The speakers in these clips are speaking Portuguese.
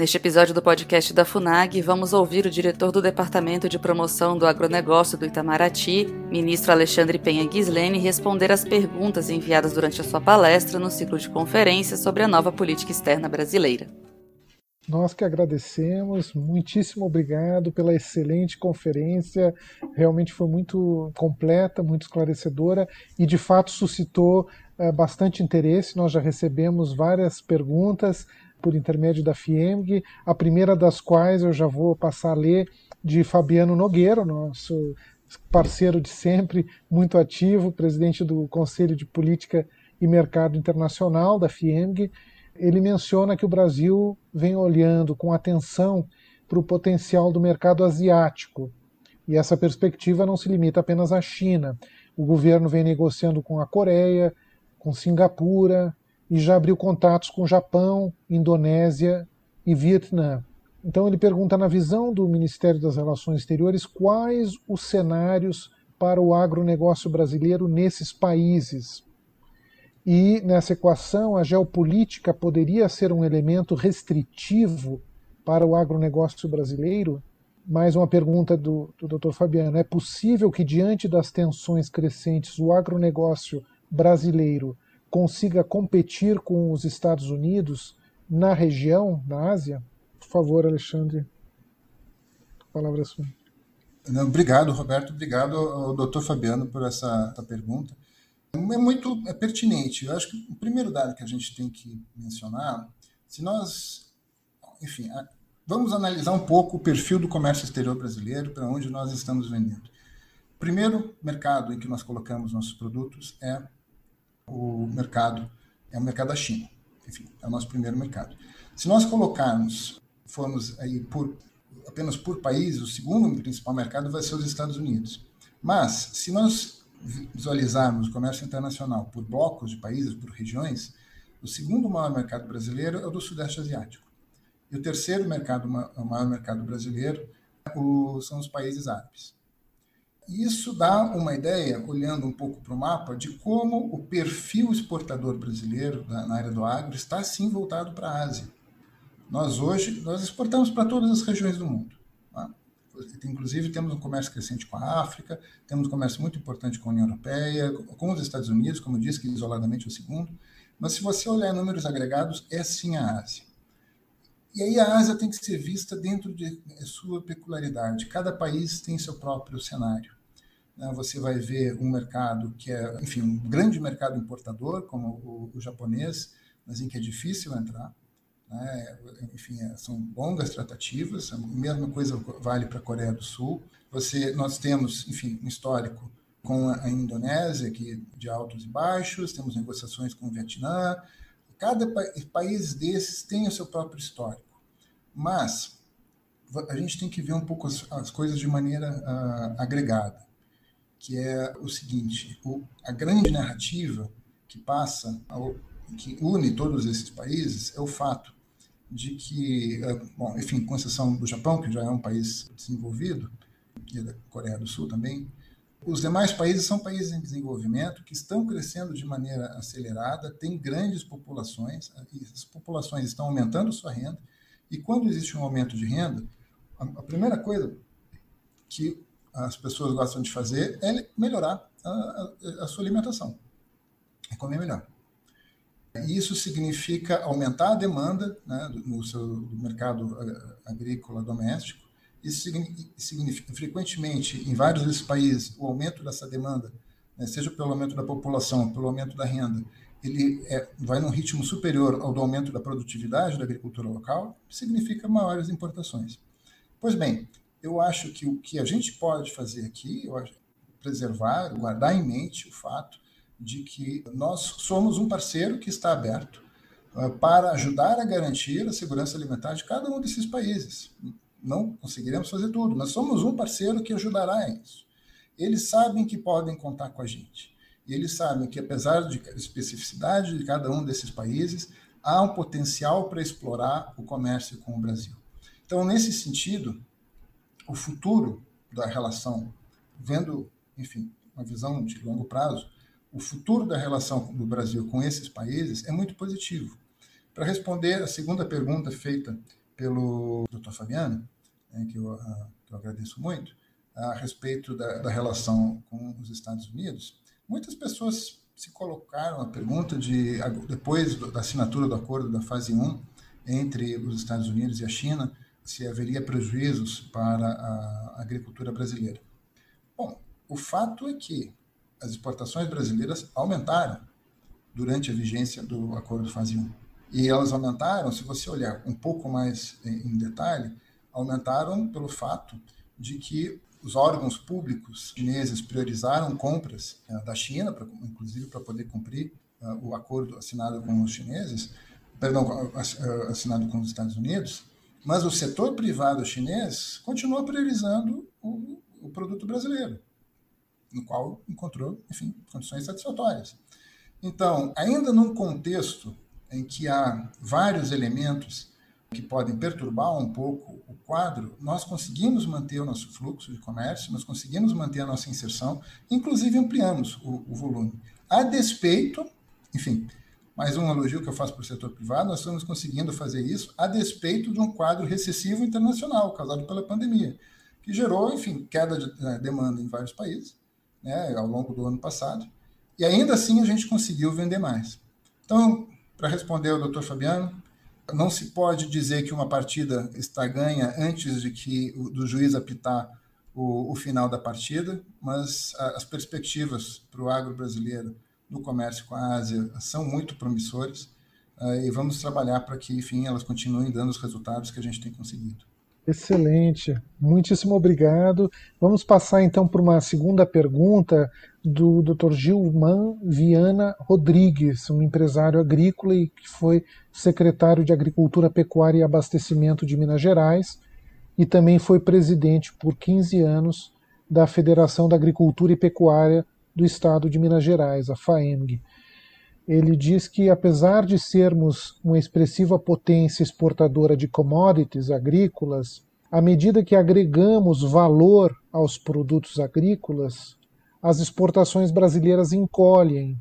Neste episódio do podcast da FUNAG, vamos ouvir o diretor do Departamento de Promoção do Agronegócio do Itamaraty, ministro Alexandre Penha Gislene, responder às perguntas enviadas durante a sua palestra no ciclo de conferências sobre a nova política externa brasileira. Nós que agradecemos, muitíssimo obrigado pela excelente conferência. Realmente foi muito completa, muito esclarecedora e de fato suscitou é, bastante interesse. Nós já recebemos várias perguntas por intermédio da FIEMG, a primeira das quais eu já vou passar a ler de Fabiano Nogueira, nosso parceiro de sempre, muito ativo, presidente do Conselho de Política e Mercado Internacional da FIEMG. Ele menciona que o Brasil vem olhando com atenção para o potencial do mercado asiático. E essa perspectiva não se limita apenas à China. O governo vem negociando com a Coreia, com Singapura, e já abriu contatos com Japão, Indonésia e Vietnã. Então ele pergunta, na visão do Ministério das Relações Exteriores, quais os cenários para o agronegócio brasileiro nesses países. E nessa equação, a geopolítica poderia ser um elemento restritivo para o agronegócio brasileiro? Mais uma pergunta do, do Dr. Fabiano. É possível que, diante das tensões crescentes, o agronegócio brasileiro consiga competir com os Estados Unidos na região, na Ásia? Por favor, Alexandre, a palavra é sua. Obrigado, Roberto. Obrigado ao Dr. Fabiano por essa, essa pergunta. É muito é pertinente. Eu acho que o primeiro dado que a gente tem que mencionar, se nós, enfim, vamos analisar um pouco o perfil do comércio exterior brasileiro, para onde nós estamos vendendo. O primeiro mercado em que nós colocamos nossos produtos é o mercado é o mercado da China. Enfim, é o nosso primeiro mercado. Se nós colocarmos, formos aí por apenas por país, o segundo principal mercado vai ser os Estados Unidos. Mas se nós visualizarmos o comércio internacional por blocos de países, por regiões, o segundo maior mercado brasileiro é o do Sudeste Asiático. E o terceiro mercado, o maior mercado brasileiro, são os países árabes. Isso dá uma ideia, olhando um pouco para o mapa, de como o perfil exportador brasileiro na área do agro está sim voltado para a Ásia. Nós hoje nós exportamos para todas as regiões do mundo. Tá? Inclusive temos um comércio crescente com a África, temos um comércio muito importante com a União Europeia, com os Estados Unidos, como eu disse, que isoladamente é o segundo. Mas se você olhar números agregados, é sim a Ásia. E aí a Ásia tem que ser vista dentro de sua peculiaridade. Cada país tem seu próprio cenário. Né, você vai ver um mercado que é, enfim, um grande mercado importador, como o, o japonês, mas em que é difícil entrar. Né? Enfim, é, são longas tratativas. A mesma coisa vale para a Coreia do Sul. Você, nós temos, enfim, um histórico com a Indonésia, que de altos e baixos, temos negociações com o Vietnã. Cada pa país desses tem o seu próprio histórico. Mas a gente tem que ver um pouco as, as coisas de maneira uh, agregada que é o seguinte: o, a grande narrativa que passa, ao, que une todos esses países, é o fato de que, é, bom, enfim, com exceção do Japão, que já é um país desenvolvido, e da Coreia do Sul também, os demais países são países em desenvolvimento que estão crescendo de maneira acelerada, têm grandes populações, e as populações estão aumentando sua renda, e quando existe um aumento de renda, a, a primeira coisa que as pessoas gostam de fazer é melhorar a, a, a sua alimentação, é comer melhor. Isso significa aumentar a demanda né, no seu mercado agrícola doméstico. Isso significa, frequentemente, em vários desses países, o aumento dessa demanda, né, seja pelo aumento da população, pelo aumento da renda, ele é, vai num ritmo superior ao do aumento da produtividade da agricultura local, significa maiores importações. Pois bem, eu acho que o que a gente pode fazer aqui, eu acho, preservar, guardar em mente o fato de que nós somos um parceiro que está aberto uh, para ajudar a garantir a segurança alimentar de cada um desses países. Não conseguiremos fazer tudo, mas somos um parceiro que ajudará isso. Eles sabem que podem contar com a gente. Eles sabem que, apesar de especificidade de cada um desses países, há um potencial para explorar o comércio com o Brasil. Então, nesse sentido, o futuro da relação, vendo, enfim, uma visão de longo prazo, o futuro da relação do Brasil com esses países é muito positivo. Para responder a segunda pergunta feita pelo Dr. Fabiano, né, que, eu, uh, que eu agradeço muito, a respeito da, da, relação com os Estados Unidos, muitas pessoas se colocaram a pergunta de, depois da assinatura do acordo da fase 1 entre os Estados Unidos e a China, se haveria prejuízos para a agricultura brasileira. Bom, o fato é que as exportações brasileiras aumentaram durante a vigência do acordo fase 1. E elas aumentaram, se você olhar um pouco mais em detalhe, aumentaram pelo fato de que os órgãos públicos chineses priorizaram compras uh, da China, inclusive para poder cumprir uh, o acordo assinado com os chineses, perdão, assinado com os Estados Unidos, mas o setor privado chinês continua priorizando o, o produto brasileiro, no qual encontrou, enfim, condições satisfatórias. Então, ainda num contexto em que há vários elementos que podem perturbar um pouco o quadro, nós conseguimos manter o nosso fluxo de comércio, nós conseguimos manter a nossa inserção, inclusive ampliamos o, o volume. A despeito, enfim, mais um elogio que eu faço para o setor privado, nós estamos conseguindo fazer isso a despeito de um quadro recessivo internacional causado pela pandemia, que gerou, enfim, queda de né, demanda em vários países né, ao longo do ano passado, e ainda assim a gente conseguiu vender mais. Então, para responder ao doutor Fabiano, não se pode dizer que uma partida está ganha antes de que do juiz apitar o, o final da partida, mas as perspectivas para o agro brasileiro no comércio com a Ásia são muito promissoras uh, e vamos trabalhar para que, enfim, elas continuem dando os resultados que a gente tem conseguido. Excelente, muitíssimo obrigado. Vamos passar então para uma segunda pergunta do Dr. Gilman Viana Rodrigues, um empresário agrícola e que foi secretário de Agricultura, Pecuária e Abastecimento de Minas Gerais e também foi presidente por 15 anos da Federação da Agricultura e Pecuária do Estado de Minas Gerais, a FAEMG. Ele diz que, apesar de sermos uma expressiva potência exportadora de commodities agrícolas, à medida que agregamos valor aos produtos agrícolas, as exportações brasileiras encolhem,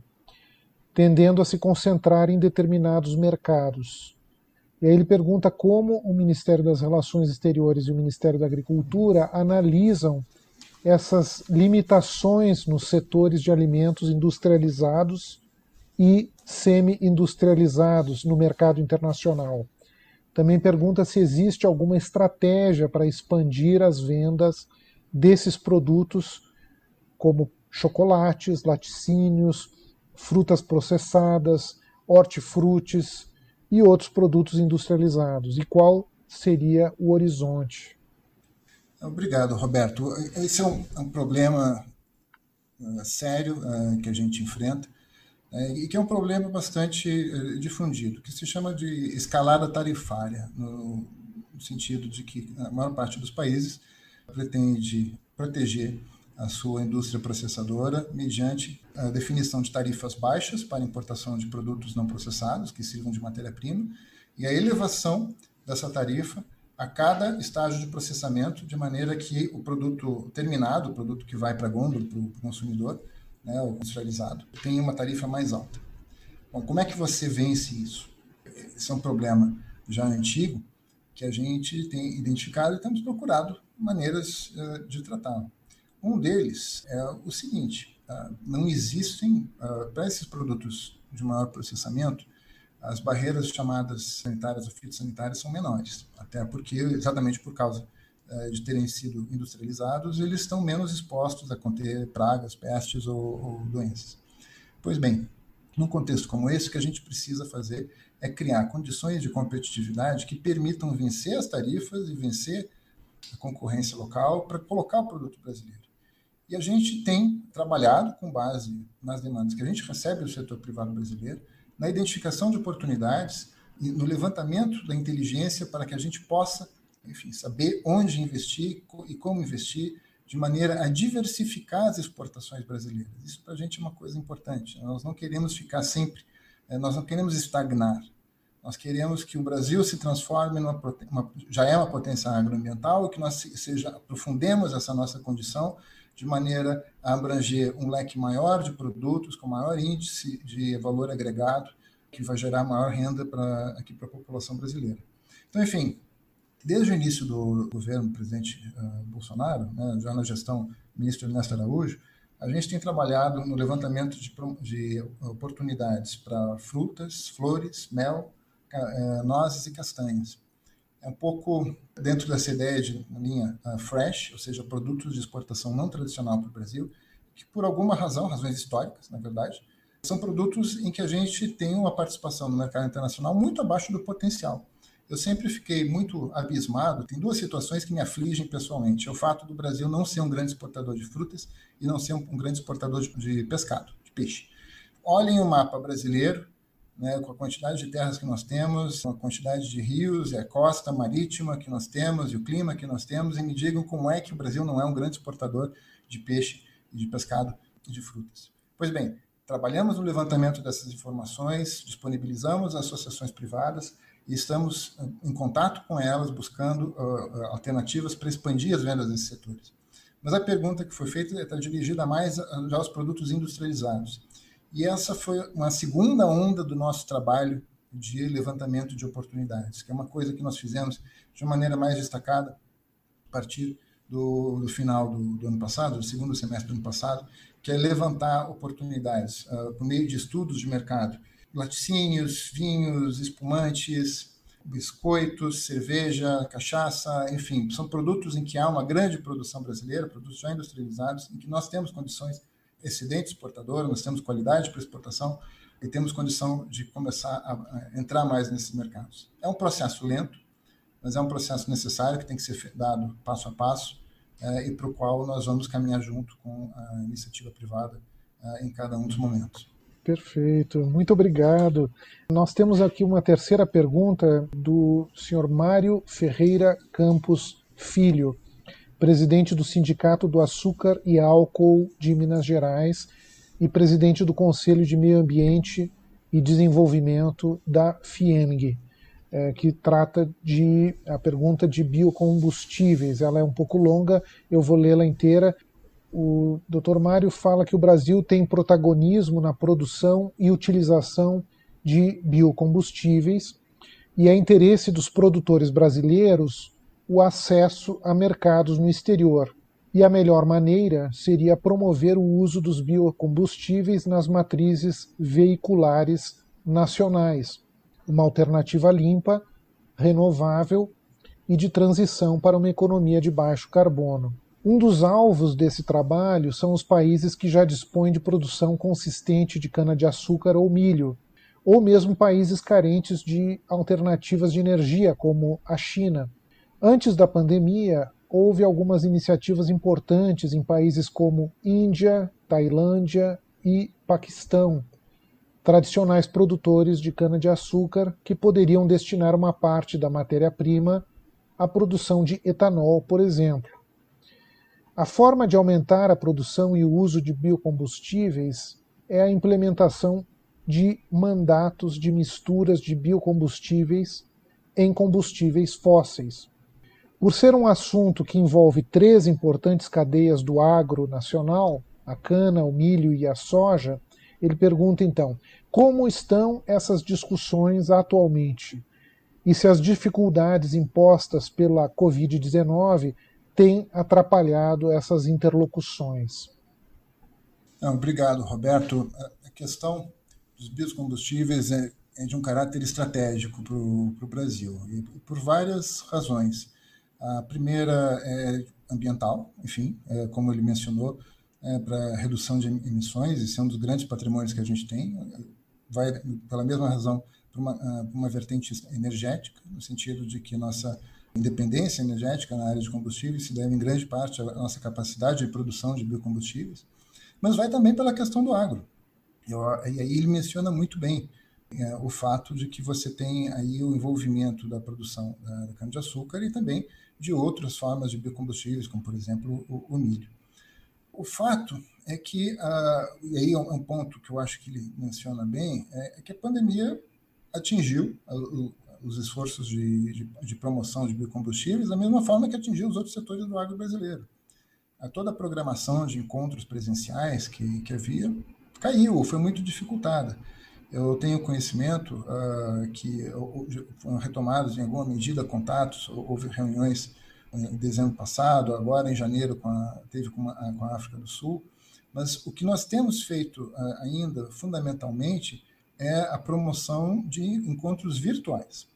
tendendo a se concentrar em determinados mercados. E aí ele pergunta como o Ministério das Relações Exteriores e o Ministério da Agricultura analisam essas limitações nos setores de alimentos industrializados e semi-industrializados no mercado internacional. Também pergunta se existe alguma estratégia para expandir as vendas desses produtos como chocolates, laticínios, frutas processadas, hortifrutis e outros produtos industrializados, e qual seria o horizonte. Obrigado, Roberto. Esse é um, é um problema uh, sério uh, que a gente enfrenta uh, e que é um problema bastante difundido, que se chama de escalada tarifária, no, no sentido de que a maior parte dos países pretende proteger a sua indústria processadora mediante a definição de tarifas baixas para importação de produtos não processados, que sirvam de matéria-prima, e a elevação dessa tarifa a cada estágio de processamento, de maneira que o produto terminado, o produto que vai para a gôndola, para o consumidor, né, o industrializado, tenha uma tarifa mais alta. Bom, como é que você vence isso? Esse é um problema já antigo que a gente tem identificado e temos procurado maneiras uh, de tratá-lo. Um deles é o seguinte: uh, não existem, uh, para esses produtos de maior processamento, as barreiras chamadas sanitárias ou fitossanitárias são menores, até porque, exatamente por causa uh, de terem sido industrializados, eles estão menos expostos a conter pragas, pestes ou, ou doenças. Pois bem, num contexto como esse, o que a gente precisa fazer é criar condições de competitividade que permitam vencer as tarifas e vencer a concorrência local para colocar o produto brasileiro. E a gente tem trabalhado com base nas demandas que a gente recebe do setor privado brasileiro, na identificação de oportunidades e no levantamento da inteligência para que a gente possa, enfim, saber onde investir e como investir de maneira a diversificar as exportações brasileiras. Isso para a gente é uma coisa importante. Nós não queremos ficar sempre, eh, nós não queremos estagnar. Nós queremos que o Brasil se transforme numa uma, já é uma potência agroambiental que nós seja aprofundemos essa nossa condição de maneira a abranger um leque maior de produtos com maior índice de valor agregado, que vai gerar maior renda para aqui para a população brasileira. Então, enfim, Desde o início do governo do presidente uh, Bolsonaro, né, já na gestão do ministro Ernesto Araújo, a gente tem trabalhado no levantamento de, de oportunidades para frutas, flores, mel, uh, nozes e castanhas. É um pouco dentro dessa ideia de linha uh, fresh, ou seja, produtos de exportação não tradicional para o Brasil, que por alguma razão, razões históricas, na verdade, são produtos em que a gente tem uma participação no mercado internacional muito abaixo do potencial. Eu sempre fiquei muito abismado. Tem duas situações que me afligem pessoalmente. É o fato do Brasil não ser um grande exportador de frutas e não ser um, um grande exportador de, de pescado, de peixe. Olhem o mapa brasileiro, né, com a quantidade de terras que nós temos, com a quantidade de rios a costa marítima que nós temos e o clima que nós temos, e me digam como é que o Brasil não é um grande exportador de peixe, de pescado e de frutas. Pois bem, trabalhamos no levantamento dessas informações, disponibilizamos associações privadas, e estamos eh, em contato com elas, buscando uh, alternativas para expandir as vendas nesses setores. Mas a pergunta que foi feita está dirigida mais já aos produtos industrializados. E essa foi uma segunda onda do nosso trabalho de levantamento de oportunidades, que é uma coisa que nós fizemos de uma maneira mais destacada a partir do, do final do, do, ano passado, do segundo semestre do ano passado, que é levantar oportunidades uh, por meio de estudos de mercado. Laticínios, vinhos, espumantes, biscoitos, cerveja, cachaça, enfim, são produtos em que há uma grande produção brasileira, produtos já industrializados, em que nós temos condições excedente exportadora, nós temos qualidade para exportação e temos condição de começar a entrar mais nesses mercados. É um processo lento, mas é um processo necessário que tem que ser dado passo a passo é, e para o qual nós vamos caminhar junto com a iniciativa privada é, em cada um dos momentos. Perfeito, muito obrigado. Nós temos aqui uma terceira pergunta do senhor Mário Ferreira Campos Filho, presidente do Sindicato do Açúcar e Álcool de Minas Gerais e presidente do Conselho de Meio Ambiente e Desenvolvimento da FIENG, é, que trata de a pergunta de biocombustíveis. Ela é um pouco longa, eu vou lê-la inteira o Dr. Mário fala que o Brasil tem protagonismo na produção e utilização de biocombustíveis e é interesse dos produtores brasileiros o acesso a mercados no exterior. E a melhor maneira seria promover o uso dos biocombustíveis nas matrizes veiculares nacionais, uma alternativa limpa, renovável e de transição para uma economia de baixo carbono. Um dos alvos desse trabalho são os países que já dispõem de produção consistente de cana-de-açúcar ou milho, ou mesmo países carentes de alternativas de energia, como a China. Antes da pandemia, houve algumas iniciativas importantes em países como Índia, Tailândia e Paquistão, tradicionais produtores de cana-de-açúcar que poderiam destinar uma parte da matéria-prima à produção de etanol, por exemplo. A forma de aumentar a produção e o uso de biocombustíveis é a implementação de mandatos de misturas de biocombustíveis em combustíveis fósseis. Por ser um assunto que envolve três importantes cadeias do agro nacional, a cana, o milho e a soja, ele pergunta então: como estão essas discussões atualmente? E se as dificuldades impostas pela Covid-19 tem atrapalhado essas interlocuções. Não, obrigado, Roberto. A questão dos biocombustíveis é, é de um caráter estratégico para o Brasil, e por várias razões. A primeira é ambiental, enfim, é, como ele mencionou, é, para redução de emissões, esse é um dos grandes patrimônios que a gente tem. Vai, pela mesma razão, para uma, uma vertente energética, no sentido de que nossa independência energética na área de combustíveis se deve em grande parte à nossa capacidade de produção de biocombustíveis, mas vai também pela questão do agro. Eu, e aí ele menciona muito bem é, o fato de que você tem aí o envolvimento da produção da, da cana-de-açúcar e também de outras formas de biocombustíveis, como por exemplo o, o milho. O fato é que, uh, e aí é um, um, ponto que eu acho que ele menciona bem, é, é que a pandemia atingiu os esforços de, de, de, promoção de biocombustíveis da mesma forma que atingiu os outros setores do agro brasileiro. A toda a programação de encontros presenciais que, que havia caiu foi muito dificultada. Eu tenho conhecimento uh, que foram retomados em alguma medida contatos, houve reuniões em dezembro passado, agora em janeiro com a, teve com a, com a África do Sul, mas o que nós temos feito uh, ainda, fundamentalmente, é a promoção de encontros virtuais,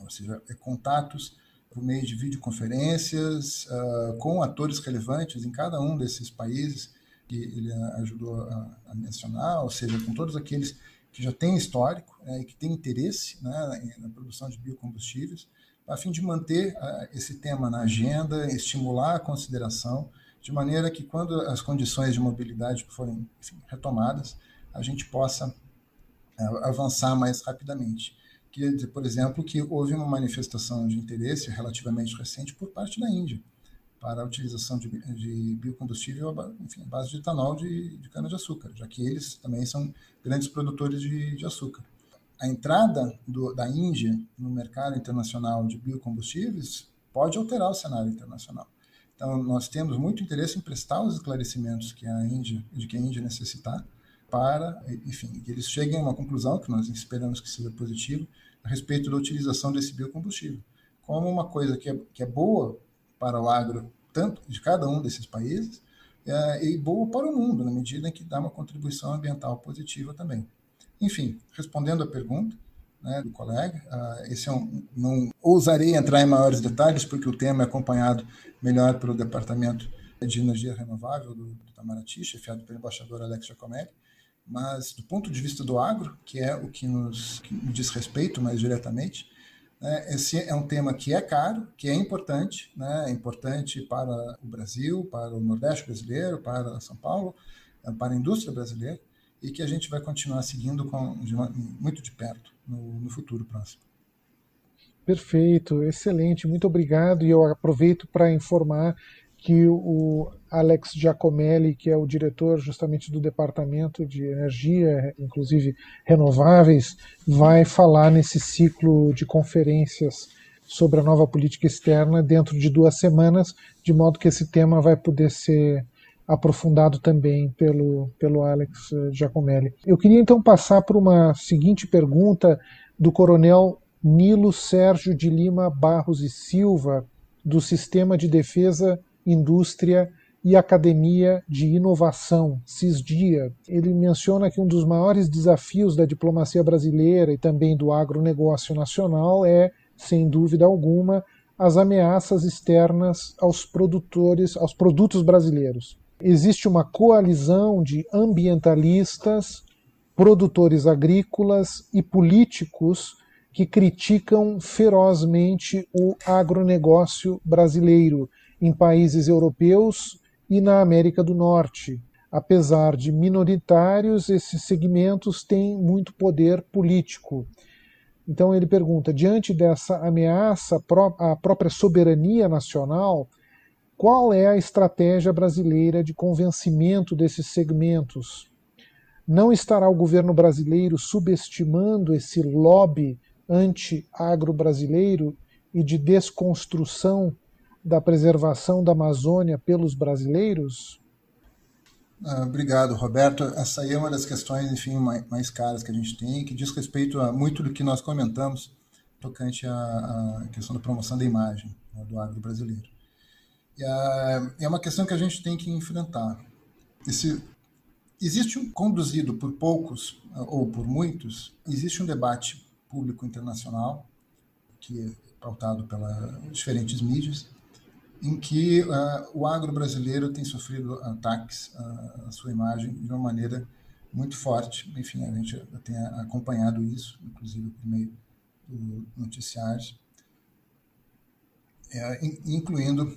ou seja, é contatos por meio de videoconferências uh, com atores relevantes em cada um desses países que ele ajudou a, a mencionar, ou seja, com todos aqueles que já têm histórico né, e que têm interesse né, na produção de biocombustíveis, a fim de manter uh, esse tema na agenda, estimular a consideração, de maneira que quando as condições de mobilidade forem enfim, retomadas, a gente possa uh, avançar mais rapidamente. Queria dizer, por exemplo, que houve uma manifestação de interesse relativamente recente por parte da Índia para a utilização de, de biocombustível enfim, à base de etanol de, de cana-de-açúcar, já que eles também são grandes produtores de, de açúcar. A entrada do, da Índia no mercado internacional de biocombustíveis pode alterar o cenário internacional. Então, nós temos muito interesse em prestar os esclarecimentos que a Índia, de que a Índia necessitar para, enfim, que eles cheguem a uma conclusão, que nós esperamos que seja positiva, a respeito da utilização desse biocombustível, como uma coisa que é, que é boa para o agro, tanto de cada um desses países, é, e boa para o mundo, na medida em que dá uma contribuição ambiental positiva também. Enfim, respondendo à pergunta né, do colega, uh, esse é um, não ousarei entrar em maiores detalhes, porque o tema é acompanhado melhor pelo Departamento de Energia Renovável do, do Itamaraty, chefiado pelo embaixador Alex Giacomelli, mas do ponto de vista do agro, que é o que nos que diz respeito mais diretamente, né, esse é um tema que é caro, que é importante, né, é importante para o Brasil, para o Nordeste brasileiro, para São Paulo, eh, para a indústria brasileira, e que a gente vai continuar seguindo com, de muito de perto no, no futuro próximo. Perfeito, excelente, muito obrigado. E eu aproveito para informar que o Alex Giacomelli, que é o diretor justamente do Departamento de Energia, inclusive renováveis, vai falar nesse ciclo de conferências sobre a nova política externa dentro de duas semanas, de modo que esse tema vai poder ser aprofundado também pelo, pelo Alex Giacomelli. Eu queria então passar por uma seguinte pergunta do coronel Nilo Sérgio de Lima Barros e Silva, do Sistema de Defesa Indústria e Academia de Inovação, CISDIA. Ele menciona que um dos maiores desafios da diplomacia brasileira e também do agronegócio nacional é, sem dúvida alguma, as ameaças externas aos produtores, aos produtos brasileiros. Existe uma coalizão de ambientalistas, produtores agrícolas e políticos que criticam ferozmente o agronegócio brasileiro em países europeus e na América do Norte. Apesar de minoritários, esses segmentos têm muito poder político. Então ele pergunta: diante dessa ameaça à própria soberania nacional, qual é a estratégia brasileira de convencimento desses segmentos? Não estará o governo brasileiro subestimando esse lobby anti-agro brasileiro e de desconstrução da preservação da Amazônia pelos brasileiros? Ah, obrigado, Roberto. Essa aí é uma das questões, enfim, mais, caras que a gente tem, que diz respeito a muito do que nós comentamos tocante à, questão da promoção da imagem né, do agro brasileiro. E é uma questão que a gente tem que enfrentar. Esse, existe um conduzido por poucos ou por muitos, existe um debate público internacional que é pautado pelas diferentes mídias em que uh, o agro brasileiro tem sofrido ataques à sua imagem de uma maneira muito forte. Enfim, a gente tem acompanhado isso, inclusive por meio do noticiários, é, incluindo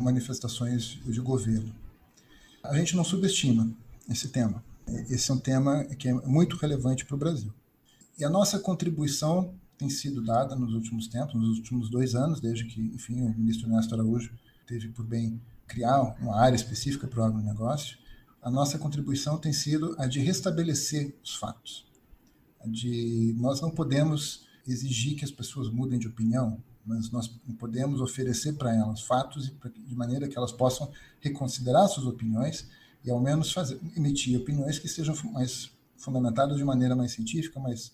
manifestações de governo. A gente não subestima esse tema. Esse é um tema que é muito relevante para o Brasil. E a nossa contribuição tem sido dada nos últimos tempos, nos últimos dois anos, desde que, enfim, o ministro Ernesto Araújo teve por bem criar uma área específica para o agronegócio, a nossa contribuição tem sido a de restabelecer os fatos. De nós não podemos exigir que as pessoas mudem de opinião, mas nós podemos oferecer para elas fatos de maneira que elas possam reconsiderar suas opiniões e ao menos fazer, emitir opiniões que sejam mais fundamentado de maneira mais científica, mais,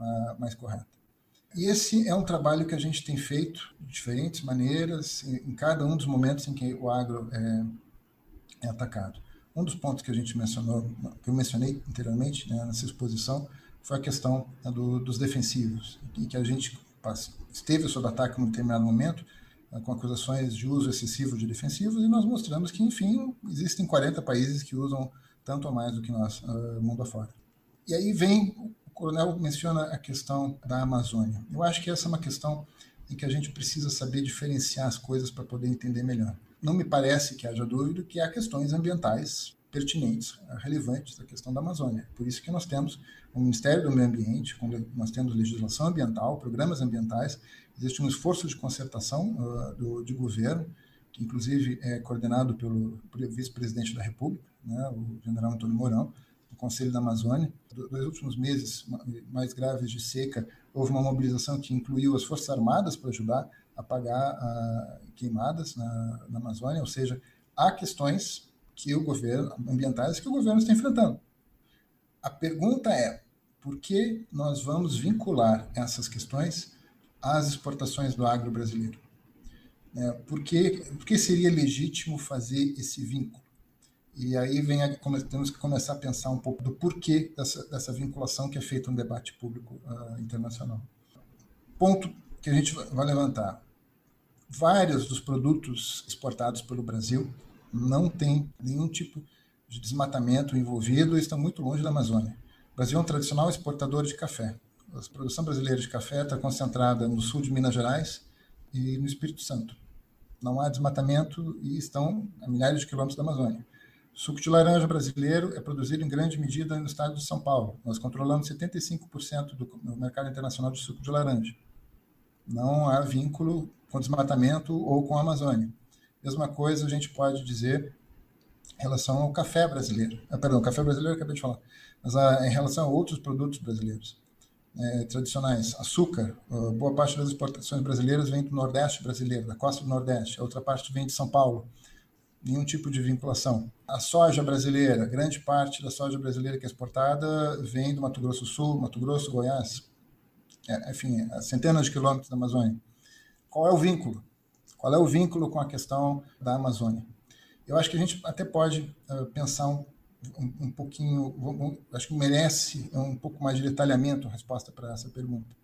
uh, mais correta. E esse é um trabalho que a gente tem feito de diferentes maneiras, em, cada um dos momentos em que o agro é, é, atacado. Um dos pontos que a gente mencionou, que eu mencionei anteriormente né, nessa exposição, foi a questão né, do, dos defensivos, em que a gente esteve sob ataque em um determinado momento, né, com acusações de uso excessivo de defensivos, e nós mostramos que, enfim, existem 40 países que usam tanto ou mais do que nós, uh, mundo afora. E aí vem, coronel menciona a questão da Amazônia. Eu acho que essa é uma questão em que a gente precisa saber diferenciar as coisas para poder entender melhor. Não me parece que haja dúvida que há questões ambientais pertinentes, relevantes da questão da Amazônia. Por isso que nós temos o Ministério do Meio Ambiente, nós temos legislação ambiental, programas ambientais, existe um esforço de concertação uh, do, de governo, que inclusive é coordenado pelo, vice-presidente da República, né, o general Antônio Mourão, Conselho da Amazônia. Nos últimos meses mais graves de seca, houve uma mobilização que incluiu as Forças Armadas para ajudar a apagar uh, queimadas na, na Amazônia, ou seja, há questões que o governo ambientais que o governo está enfrentando. A pergunta é: por que nós vamos vincular essas questões às exportações do agro brasileiro? É, por, que, por que seria legítimo fazer esse vínculo? E aí vem a, temos que começar a pensar um pouco do porquê dessa, dessa vinculação que é feita no debate público uh, internacional. Ponto que a gente vai levantar. Vários dos produtos exportados pelo Brasil não têm nenhum tipo de desmatamento envolvido e estão muito longe da Amazônia. O Brasil é um tradicional exportador de café. A produção brasileira de café está concentrada no sul de Minas Gerais e no Espírito Santo. Não há desmatamento e estão a milhares de quilômetros da Amazônia. Suco de laranja brasileiro é produzido em grande medida no estado de São Paulo. Nós controlamos 75% do mercado internacional de suco de laranja. Não há vínculo com desmatamento ou com a Amazônia. Mesma coisa a gente pode dizer em relação ao café brasileiro. Ah, perdão, café brasileiro eu acabei de falar. Mas ah, em relação a outros produtos brasileiros é, tradicionais, açúcar, ah, boa parte das exportações brasileiras vem do Nordeste brasileiro, da costa do Nordeste. A outra parte vem de São Paulo. Nenhum tipo de vinculação. A soja brasileira, grande parte da soja brasileira que é exportada vem do Mato Grosso do Sul, Mato Grosso, Goiás. É, enfim, centenas de quilômetros da Amazônia. Qual é o vínculo? Qual é o vínculo com a questão da Amazônia? Eu acho que a gente até pode uh, pensar um, um, um pouquinho, um, acho que merece um pouco mais de detalhamento a resposta para essa pergunta.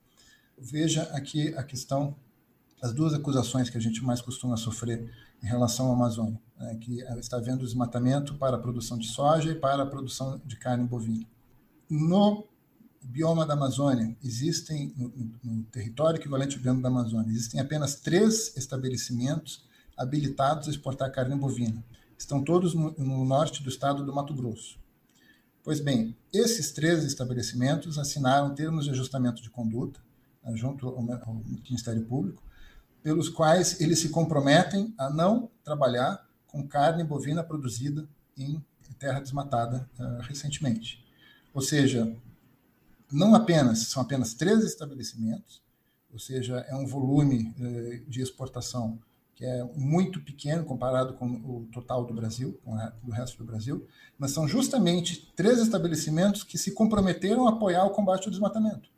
Veja aqui a questão, as duas acusações que a gente mais costuma sofrer em relação à Amazônia, né, que está havendo desmatamento para a produção de soja e para a produção de carne bovina. No bioma da Amazônia, existem, no, território equivalente ao bioma da Amazônia, existem apenas três estabelecimentos habilitados a exportar carne bovina. Estão todos no, no norte do estado do Mato Grosso. Pois bem, esses três estabelecimentos assinaram termos de ajustamento de conduta né, junto ao Ministério Público, pelos quais eles se comprometem a não trabalhar com carne bovina produzida em terra desmatada uh, recentemente. Ou seja, não apenas, são apenas três estabelecimentos, ou seja, é um volume eh, de exportação que é muito pequeno comparado com o total do Brasil, com o resto do Brasil, mas são justamente três estabelecimentos que se comprometeram a apoiar o combate ao desmatamento.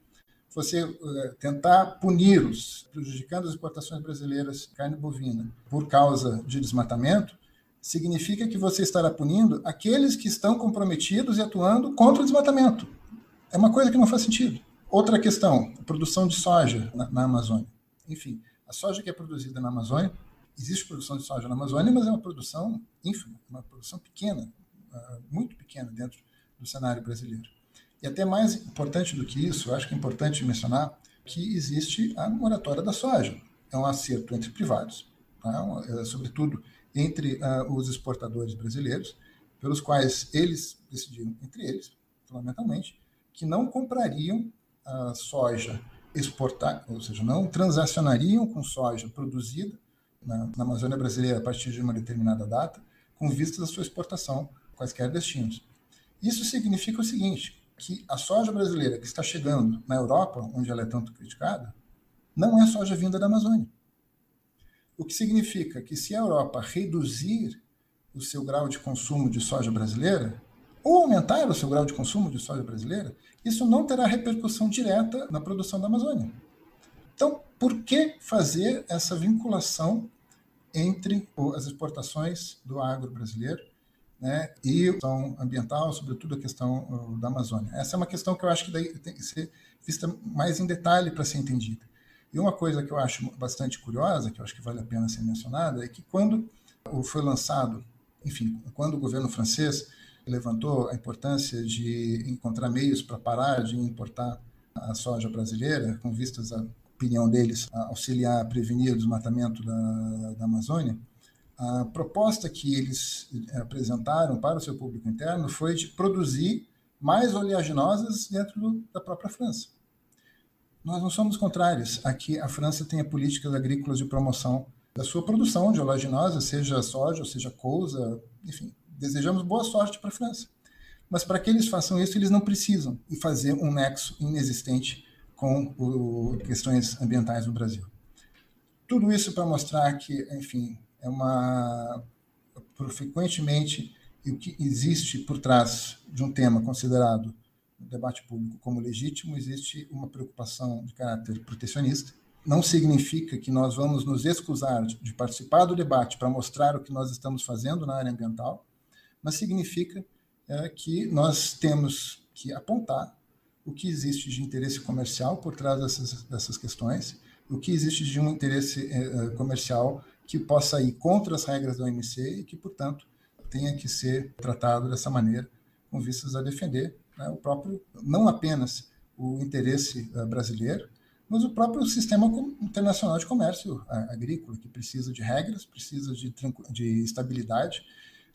Você uh, tentar puni-los, prejudicando as exportações brasileiras de carne bovina por causa de desmatamento, significa que você estará punindo aqueles que estão comprometidos e atuando contra o desmatamento. É uma coisa que não faz sentido. Outra questão, a produção de soja na, na Amazônia. Enfim, a soja que é produzida na Amazônia, existe produção de soja na Amazônia, mas é uma produção ínfima, uma produção pequena, uh, muito pequena dentro do cenário brasileiro. E até mais importante do que isso, acho que é importante mencionar que existe a moratória da soja. É um acerto entre privados, tá? é, sobretudo entre uh, os exportadores brasileiros, pelos quais eles decidiram, entre eles, fundamentalmente, que não comprariam a soja exportar, ou seja, não transacionariam com soja produzida na, na, Amazônia brasileira a partir de uma determinada data, com vistas à sua exportação, quaisquer destinos. Isso significa o seguinte, que a soja brasileira que está chegando na Europa, onde ela é tanto criticada, não é soja vinda da Amazônia. O que significa que se a Europa reduzir o seu grau de consumo de soja brasileira, ou aumentar o seu grau de consumo de soja brasileira, isso não terá repercussão direta na produção da Amazônia. Então, por que fazer essa vinculação entre as exportações do agro brasileiro né, e a questão ambiental, sobretudo a questão da Amazônia? Essa é uma questão que eu acho que tem que ser vista mais em detalhe para ser entendida. E uma coisa que eu acho bastante curiosa, que eu acho que vale a pena ser mencionada, é que quando foi lançado, enfim, quando o governo francês levantou a importância de encontrar meios para parar de importar a soja brasileira, com vistas à opinião deles, a auxiliar a prevenir o desmatamento da, da Amazônia, a proposta que eles apresentaram para o seu público interno foi de produzir mais oleaginosas dentro do, da própria França. Nós não somos contrários a que a França tenha políticas agrícolas de promoção da sua produção de oleaginosa, seja soja, seja couza, enfim, desejamos boa sorte para a França. Mas para que eles façam isso, eles não precisam fazer um nexo inexistente com o, questões ambientais no Brasil. Tudo isso para mostrar que, enfim, é uma frequentemente o que existe por trás de um tema considerado no debate público como legítimo, existe uma preocupação de caráter protecionista. Não significa que nós vamos nos excusar de participar do debate para mostrar o que nós estamos fazendo na área ambiental, mas significa é, que nós temos que apontar o que existe de interesse comercial por trás dessas, dessas questões, o que existe de um interesse é, é comercial que possa ir contra as regras da OMC e que, portanto, tenha que ser tratado dessa maneira, com vistas a defender né, o próprio, não apenas o interesse uh, brasileiro, mas o próprio sistema internacional de comércio agrícola, que precisa de regras, precisa de, de estabilidade,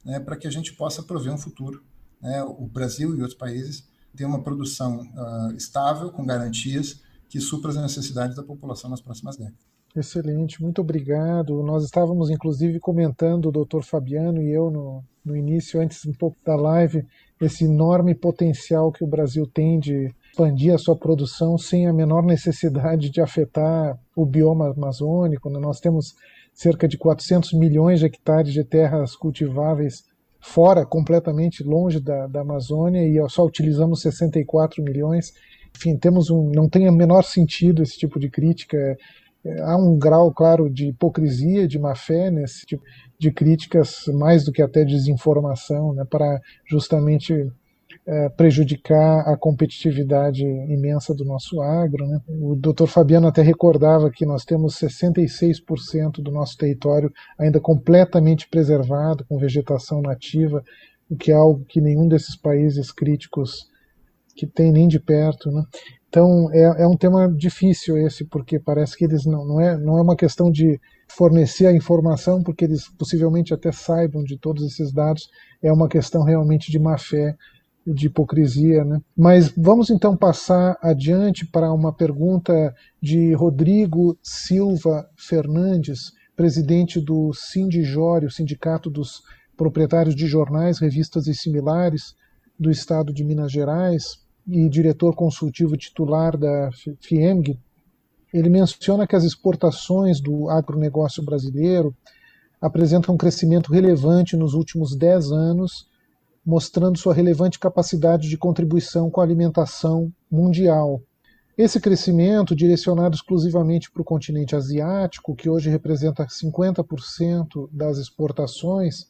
né, para que a gente possa prover um futuro. Né, o Brasil e outros países têm uma produção uh, estável, com garantias, que supra as necessidades da população nas próximas décadas. Excelente, muito obrigado. Nós estávamos inclusive comentando, o doutor Fabiano e eu, no, no início, antes um pouco da live, esse enorme potencial que o Brasil tem de expandir a sua produção sem a menor necessidade de afetar o bioma amazônico. Né? Nós temos cerca de 400 milhões de hectares de terras cultiváveis fora, completamente longe da, da Amazônia, e só utilizamos 64 milhões. Enfim, temos um, não tem o menor sentido esse tipo de crítica. É, há um grau, claro, de hipocrisia, de má-fé nesse tipo de críticas, mais do que até desinformação, né, para justamente é, prejudicar a competitividade imensa do nosso agro. Né? O Dr. Fabiano até recordava que nós temos 66% do nosso território ainda completamente preservado, com vegetação nativa, o que é algo que nenhum desses países críticos que tem nem de perto. Né? Então é, é um tema difícil esse, porque parece que eles não, não, é, não é uma questão de fornecer a informação, porque eles possivelmente até saibam de todos esses dados, é uma questão realmente de má fé de hipocrisia. Né? Mas vamos então passar adiante para uma pergunta de Rodrigo Silva Fernandes, presidente do Sindijore, o Sindicato dos Proprietários de Jornais, Revistas e Similares do Estado de Minas Gerais e diretor consultivo titular da FIEMG. Ele menciona que as exportações do agronegócio brasileiro apresentam um crescimento relevante nos últimos 10 anos mostrando sua relevante capacidade de contribuição com a alimentação mundial. Esse crescimento, direcionado exclusivamente para o continente asiático, que hoje representa 50% das exportações,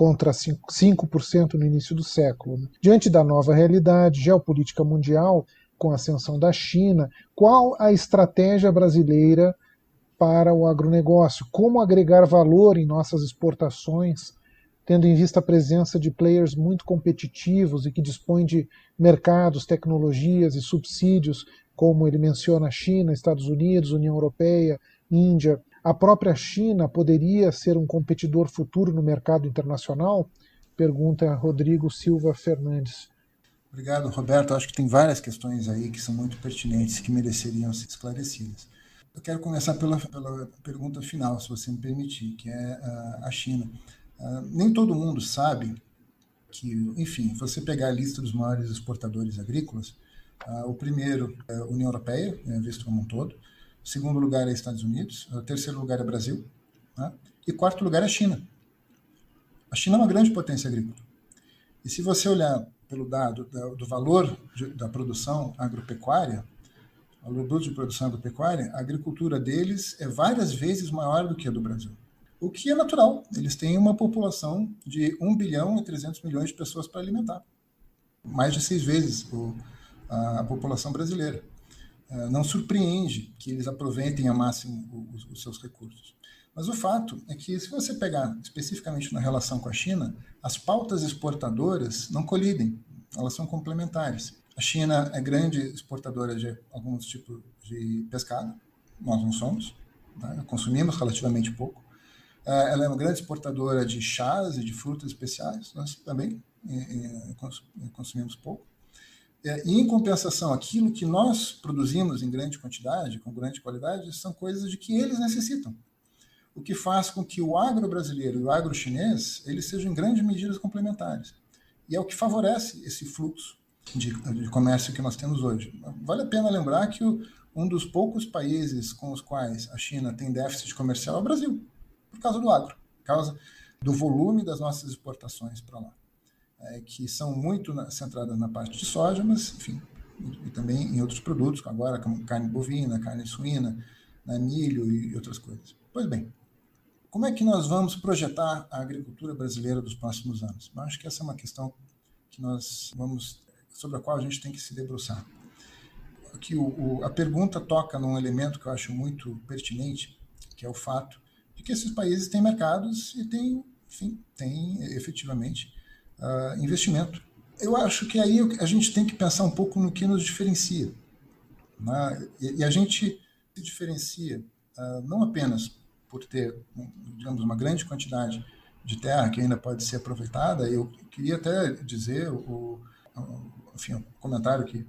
contra 5% no início do século. Diante da nova realidade geopolítica mundial, com a ascensão da China, qual a estratégia brasileira para o agronegócio? Como agregar valor em nossas exportações tendo em vista a presença de players muito competitivos e que dispõem de mercados, tecnologias e subsídios, como ele menciona a China, Estados Unidos, União Europeia, Índia. A própria China poderia ser um competidor futuro no mercado internacional? Pergunta Rodrigo Silva Fernandes. Obrigado, Roberto. Acho que tem várias questões aí que são muito pertinentes que mereceriam ser esclarecidas. Eu quero começar pela, pela pergunta final, se você me permitir, que é uh, a China. Uh, nem todo mundo sabe que, enfim, você pegar a lista dos maiores exportadores agrícolas, uh, o primeiro é a União Europeia, é visto como um todo, segundo lugar é Estados Unidos, o terceiro lugar é Brasil, né? e quarto lugar é China. A China é uma grande potência agrícola. E se você olhar pelo dado do valor da produção agropecuária, valor bruto de produção agropecuária, a agricultura deles é várias vezes maior do que a do Brasil. O que é natural, eles têm uma população de 1 bilhão e 300 milhões de pessoas para alimentar. Mais de seis vezes o, a, a, população brasileira. É, não surpreende que eles aproveitem ao máximo os, os seus recursos. Mas o fato é que, se você pegar especificamente na relação com a China, as pautas exportadoras não colidem, elas são complementares. A China é grande exportadora de alguns tipos de pescado, nós não somos, né? consumimos relativamente pouco. É, ela é uma grande exportadora de chás e de frutas especiais, nós também é, é, consumimos pouco. E, em compensação, aquilo que nós produzimos em grande quantidade, com grande qualidade, são coisas de que eles necessitam o que faz com que o agro brasileiro e o agro chinês eles sejam em grandes medidas complementares. E é o que favorece esse fluxo de, de comércio que nós temos hoje. Vale a pena lembrar que o, um dos poucos países com os quais a China tem déficit comercial é o Brasil, por causa do agro, por causa do volume das nossas exportações para lá, é, que são muito na, centradas na parte de soja, mas, enfim, e, e também em outros produtos, agora como carne bovina, carne suína, né, milho e outras coisas. Pois bem, como é que nós vamos projetar a agricultura brasileira dos próximos anos? Eu acho que essa é uma questão que nós vamos sobre a qual a gente tem que se debruçar. Aqui o, o, a pergunta toca num elemento que eu acho muito pertinente, que é o fato de que esses países têm mercados e têm, enfim, têm efetivamente uh, investimento. Eu acho que aí a gente tem que pensar um pouco no que nos diferencia. Né? E, e, a gente se diferencia uh, não apenas por ter, digamos, uma grande quantidade de terra que ainda pode ser aproveitada. Eu queria até dizer o, enfim, o comentário que,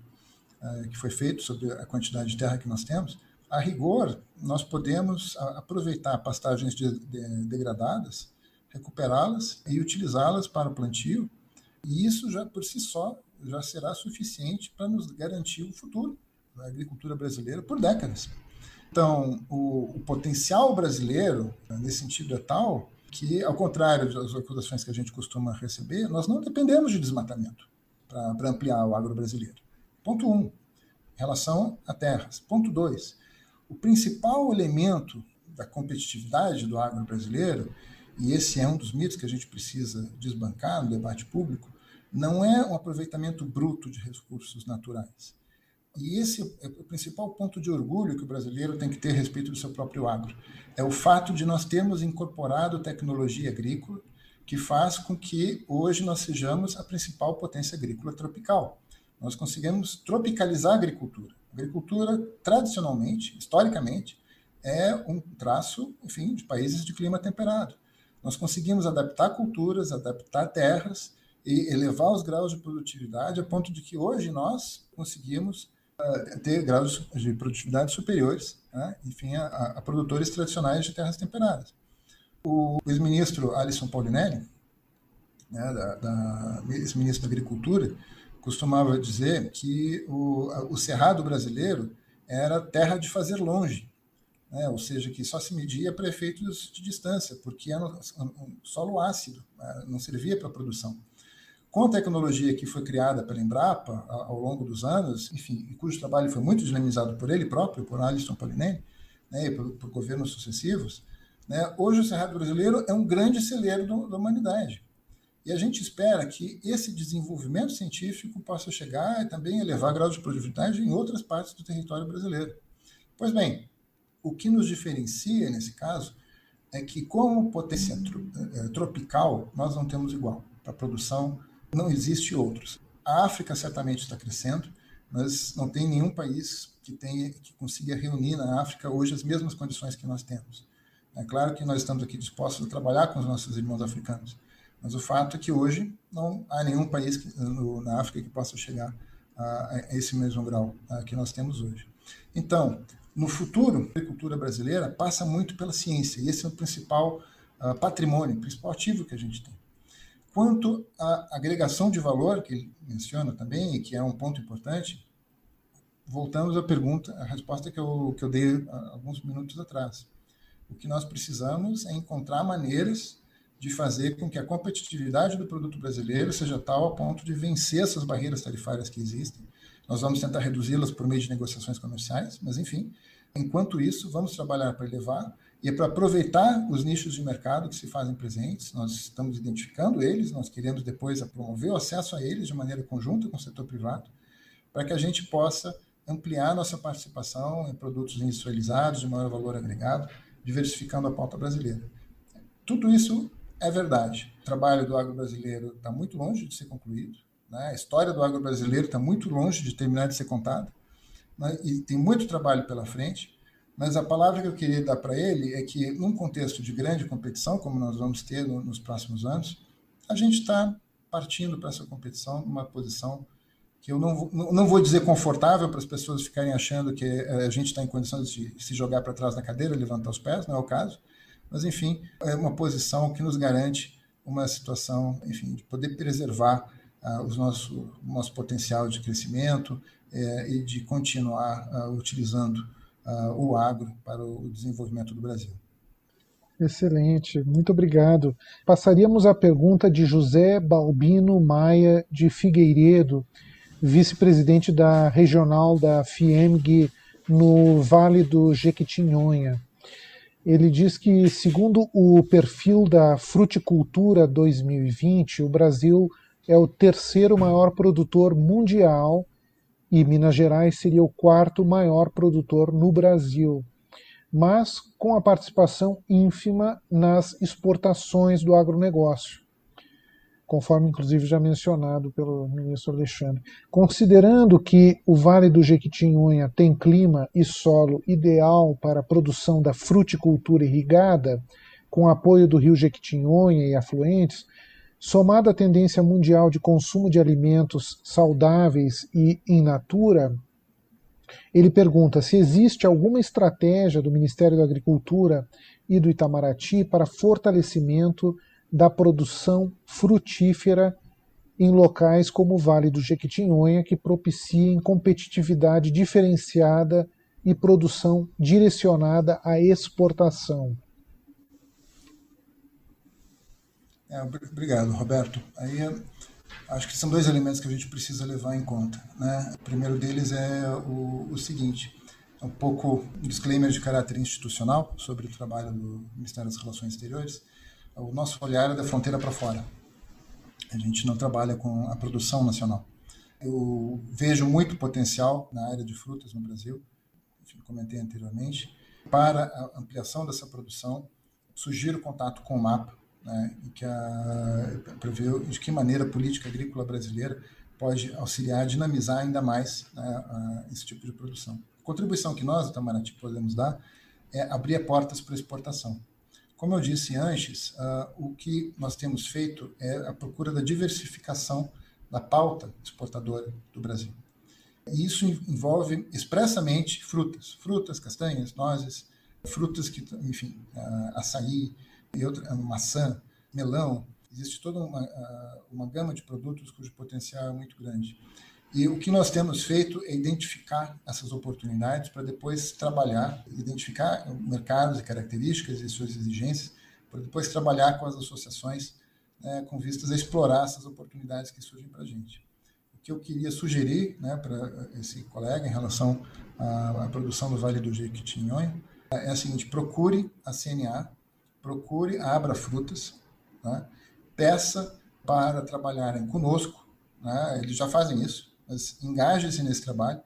é, que foi feito sobre a quantidade de terra que nós temos. A rigor, nós podemos aproveitar pastagens de, de, degradadas, recuperá-las e utilizá-las para o plantio, e isso já por si só já será suficiente para nos garantir o futuro da agricultura brasileira por décadas. Então, o, o potencial brasileiro, nesse sentido, é tal que, ao contrário das acusações que a gente costuma receber, nós não dependemos de desmatamento para ampliar o agro brasileiro. Ponto 1. Um, relação a terras. Ponto 2. O principal elemento da competitividade do agro brasileiro, e esse é um dos mitos que a gente precisa desbancar no debate público, não é um aproveitamento bruto de recursos naturais. E esse é o principal ponto de orgulho que o brasileiro tem que ter a respeito do seu próprio agro. É o fato de nós termos incorporado tecnologia agrícola que faz com que hoje nós sejamos a principal potência agrícola tropical. Nós conseguimos tropicalizar a agricultura. A agricultura, tradicionalmente, historicamente, é um traço, enfim, de países de clima temperado. Nós conseguimos adaptar culturas, adaptar terras e elevar os graus de produtividade a ponto de que hoje nós conseguimos ter graus de produtividade superiores, né? enfim, a, a, produtores tradicionais de terras temperadas. O ex-ministro Alisson Paulinelli, né, da, da ex-ministro da Agricultura, costumava dizer que o, o cerrado brasileiro era terra de fazer longe, né? ou seja, que só se media para efeitos de distância, porque era um, solo ácido, né? não servia para produção com a tecnologia que foi criada pela Embrapa ao longo dos anos, enfim, cujo trabalho foi muito dinamizado por ele próprio, por Alisson Paulinelli, né, e por, por, governos sucessivos, né, hoje o Cerrado Brasileiro é um grande celeiro do, da humanidade. E a gente espera que esse desenvolvimento científico possa chegar e também elevar grau de produtividade em outras partes do território brasileiro. Pois bem, o que nos diferencia nesse caso é que, como potência eh, tropical, nós não temos igual para produção não existe outros. A África certamente está crescendo, mas não tem nenhum país que tenha que consiga reunir na África hoje as mesmas condições que nós temos. É claro que nós estamos aqui dispostos a trabalhar com os nossos irmãos africanos, mas o fato é que hoje não há nenhum país que, no, na África que possa chegar a, a esse mesmo grau a, que nós temos hoje. Então, no futuro, a agricultura brasileira passa muito pela ciência, e esse é o principal uh, patrimônio, o principal ativo que a gente tem. Quanto à agregação de valor, que ele menciona também, e que é um ponto importante, voltamos à pergunta, à resposta que eu, que eu dei alguns minutos atrás. O que nós precisamos é encontrar maneiras de fazer com que a competitividade do produto brasileiro seja tal a ponto de vencer essas barreiras tarifárias que existem. Nós vamos tentar reduzi-las por meio de negociações comerciais, mas enfim, enquanto isso, vamos trabalhar para elevar e é para aproveitar os nichos de mercado que se fazem presentes. Nós estamos identificando eles, nós queremos depois promover o acesso a eles de maneira conjunta com o setor privado, para que a gente possa ampliar nossa participação em produtos industrializados de maior valor agregado, diversificando a pauta brasileira. Tudo isso é verdade. O trabalho do agro brasileiro está muito longe de ser concluído. Né? A história do agro brasileiro está muito longe de terminar de ser contada. Né? E tem muito trabalho pela frente. Mas a palavra que eu queria dar para ele é que, num contexto de grande competição, como nós vamos ter no, nos próximos anos, a gente está partindo para essa competição numa posição que eu não, não vou dizer confortável para as pessoas ficarem achando que a gente está em condições de se jogar para trás da cadeira, levantar os pés, não é o caso. Mas, enfim, é uma posição que nos garante uma situação, enfim, de poder preservar uh, o nosso, nosso potencial de crescimento uh, e de continuar uh, utilizando ah, o agro para o desenvolvimento do Brasil. Excelente, muito obrigado. Passaríamos à pergunta de José Balbino Maia de Figueiredo, vice-presidente da regional da FIEMG no Vale do Jequitinhonha. Ele diz que, segundo o perfil da Fruticultura 2020, o Brasil é o terceiro maior produtor mundial e Minas Gerais seria o quarto maior produtor no Brasil, mas com a participação ínfima nas exportações do agronegócio conforme inclusive já mencionado pelo ministro Alexandre. Considerando que o Vale do Jequitinhonha tem clima e solo ideal para a produção da fruticultura irrigada, com apoio do rio Jequitinhonha e afluentes, somada à tendência mundial de consumo de alimentos saudáveis e in natura, ele pergunta se existe alguma estratégia do Ministério da Agricultura e do Itamaraty para fortalecimento da produção frutífera em locais como o Vale do Jequitinhonha, que propiciem competitividade diferenciada e produção direcionada à exportação. É, obrigado, Roberto. Aí acho que são dois elementos que a gente precisa levar em conta. Né? O primeiro deles é o, o seguinte: é um pouco disclaimer de caráter institucional sobre o trabalho do Ministério das Relações Exteriores o nosso olhar é da fronteira para fora. A gente não trabalha com a produção nacional. Eu vejo muito potencial na área de frutas no Brasil, como comentei anteriormente. Para a ampliação dessa produção, sugiro contato com o MAPA, né, que para ver de que maneira a política agrícola brasileira pode auxiliar, dinamizar ainda mais né, esse tipo de produção. A contribuição que nós, Itamaraty, podemos dar é abrir portas para exportação. Como eu disse antes, uh, o que nós temos feito é a procura da diversificação da pauta exportadora do Brasil. E isso envolve expressamente frutas, frutas, castanhas, nozes, frutas que, enfim, uh, açaí e outra, maçã, melão. Existe toda uma, uma gama de produtos cujo potencial é muito grande. E o que nós temos feito é identificar essas oportunidades para depois trabalhar, identificar mercados e características e suas exigências, para depois trabalhar com as associações né, com vistas a explorar essas oportunidades que surgem para a gente. O que eu queria sugerir né, para esse colega em relação à, à, produção do Vale do Jequitinhonha é a seguinte: procure a CNA, procure a Abra Frutas, né, peça para trabalharem conosco, né, eles já fazem isso, mas engaje-se nesse trabalho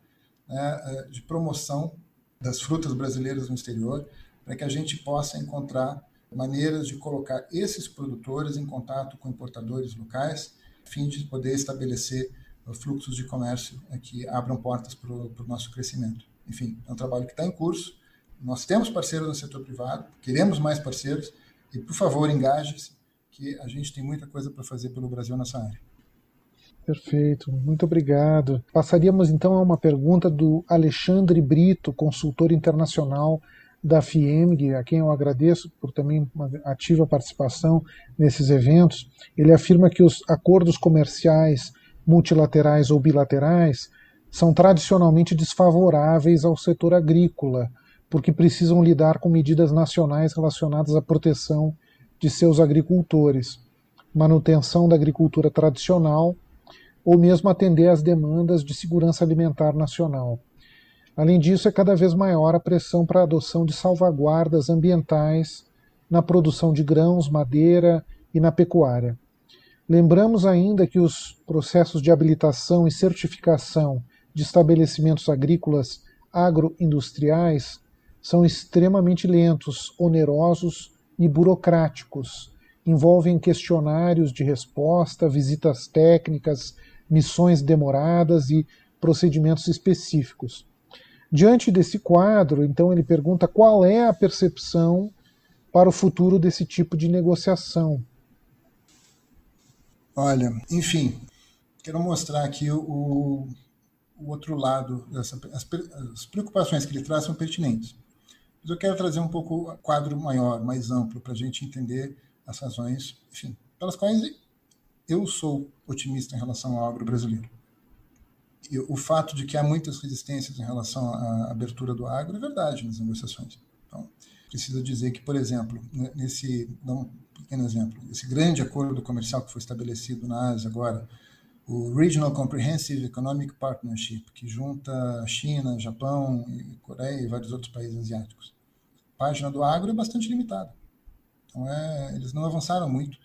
né, é, de promoção das frutas brasileiras no exterior, para que a gente possa encontrar maneiras de colocar esses produtores em contato com importadores locais, a fim de poder estabelecer fluxos de comércio que abram portas para o nosso crescimento. Enfim, é um trabalho que está em curso. Nós temos parceiros no setor privado, queremos mais parceiros, e por favor, engaje-se, que a gente tem muita coisa para fazer pelo Brasil nessa área. Perfeito, muito obrigado. Passaríamos então a uma pergunta do Alexandre Brito, consultor internacional da FIEMG, a quem eu agradeço por também uma ativa participação nesses eventos. Ele afirma que os acordos comerciais multilaterais ou bilaterais são tradicionalmente desfavoráveis ao setor agrícola, porque precisam lidar com medidas nacionais relacionadas à proteção de seus agricultores, manutenção da agricultura tradicional ou mesmo atender às demandas de segurança alimentar nacional. Além disso, é cada vez maior a pressão para a adoção de salvaguardas ambientais na produção de grãos, madeira e na pecuária. Lembramos ainda que os processos de habilitação e certificação de estabelecimentos agrícolas agroindustriais são extremamente lentos, onerosos e burocráticos. Envolvem questionários de resposta, visitas técnicas, missões demoradas e procedimentos específicos. Diante desse quadro, então ele pergunta qual é a percepção para o futuro desse tipo de negociação. Olha, enfim, quero mostrar aqui o, o outro lado, dessa, as, as preocupações que ele traz são pertinentes. Mas eu quero trazer um pouco o quadro maior, mais amplo, para a gente entender as razões, enfim, pelas quais eu sou otimista em relação ao agro brasileiro. E o fato de que há muitas resistências em relação à abertura do agro é verdade nas negociações. Então, precisa dizer que, por exemplo, nesse, dar um pequeno exemplo, esse grande acordo comercial que foi estabelecido na Ásia agora, o Regional Comprehensive Economic Partnership, que junta China, Japão, Coreia e vários outros países asiáticos. Página do agro é bastante limitada. Então, é, eles não avançaram muito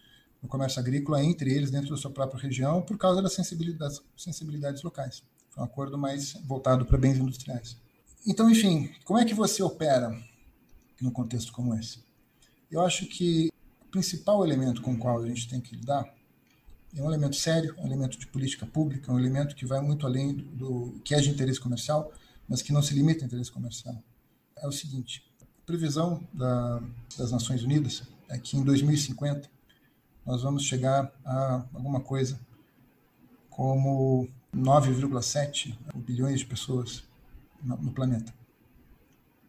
no comércio agrícola entre eles, dentro da sua própria região, por causa das sensibilidades, sensibilidades locais. Foi um acordo mais voltado para bens industriais. Então, enfim, como é que você opera num contexto como esse? Eu acho que o principal elemento com o qual a gente tem que lidar é um elemento sério, um elemento de política pública, um elemento que vai muito além do, do que é de interesse comercial, mas que não se limita a interesse comercial. É o seguinte: previsão da, das Nações Unidas é que em 2050 nós vamos chegar a alguma coisa como 9,7 bilhões de pessoas no, planeta.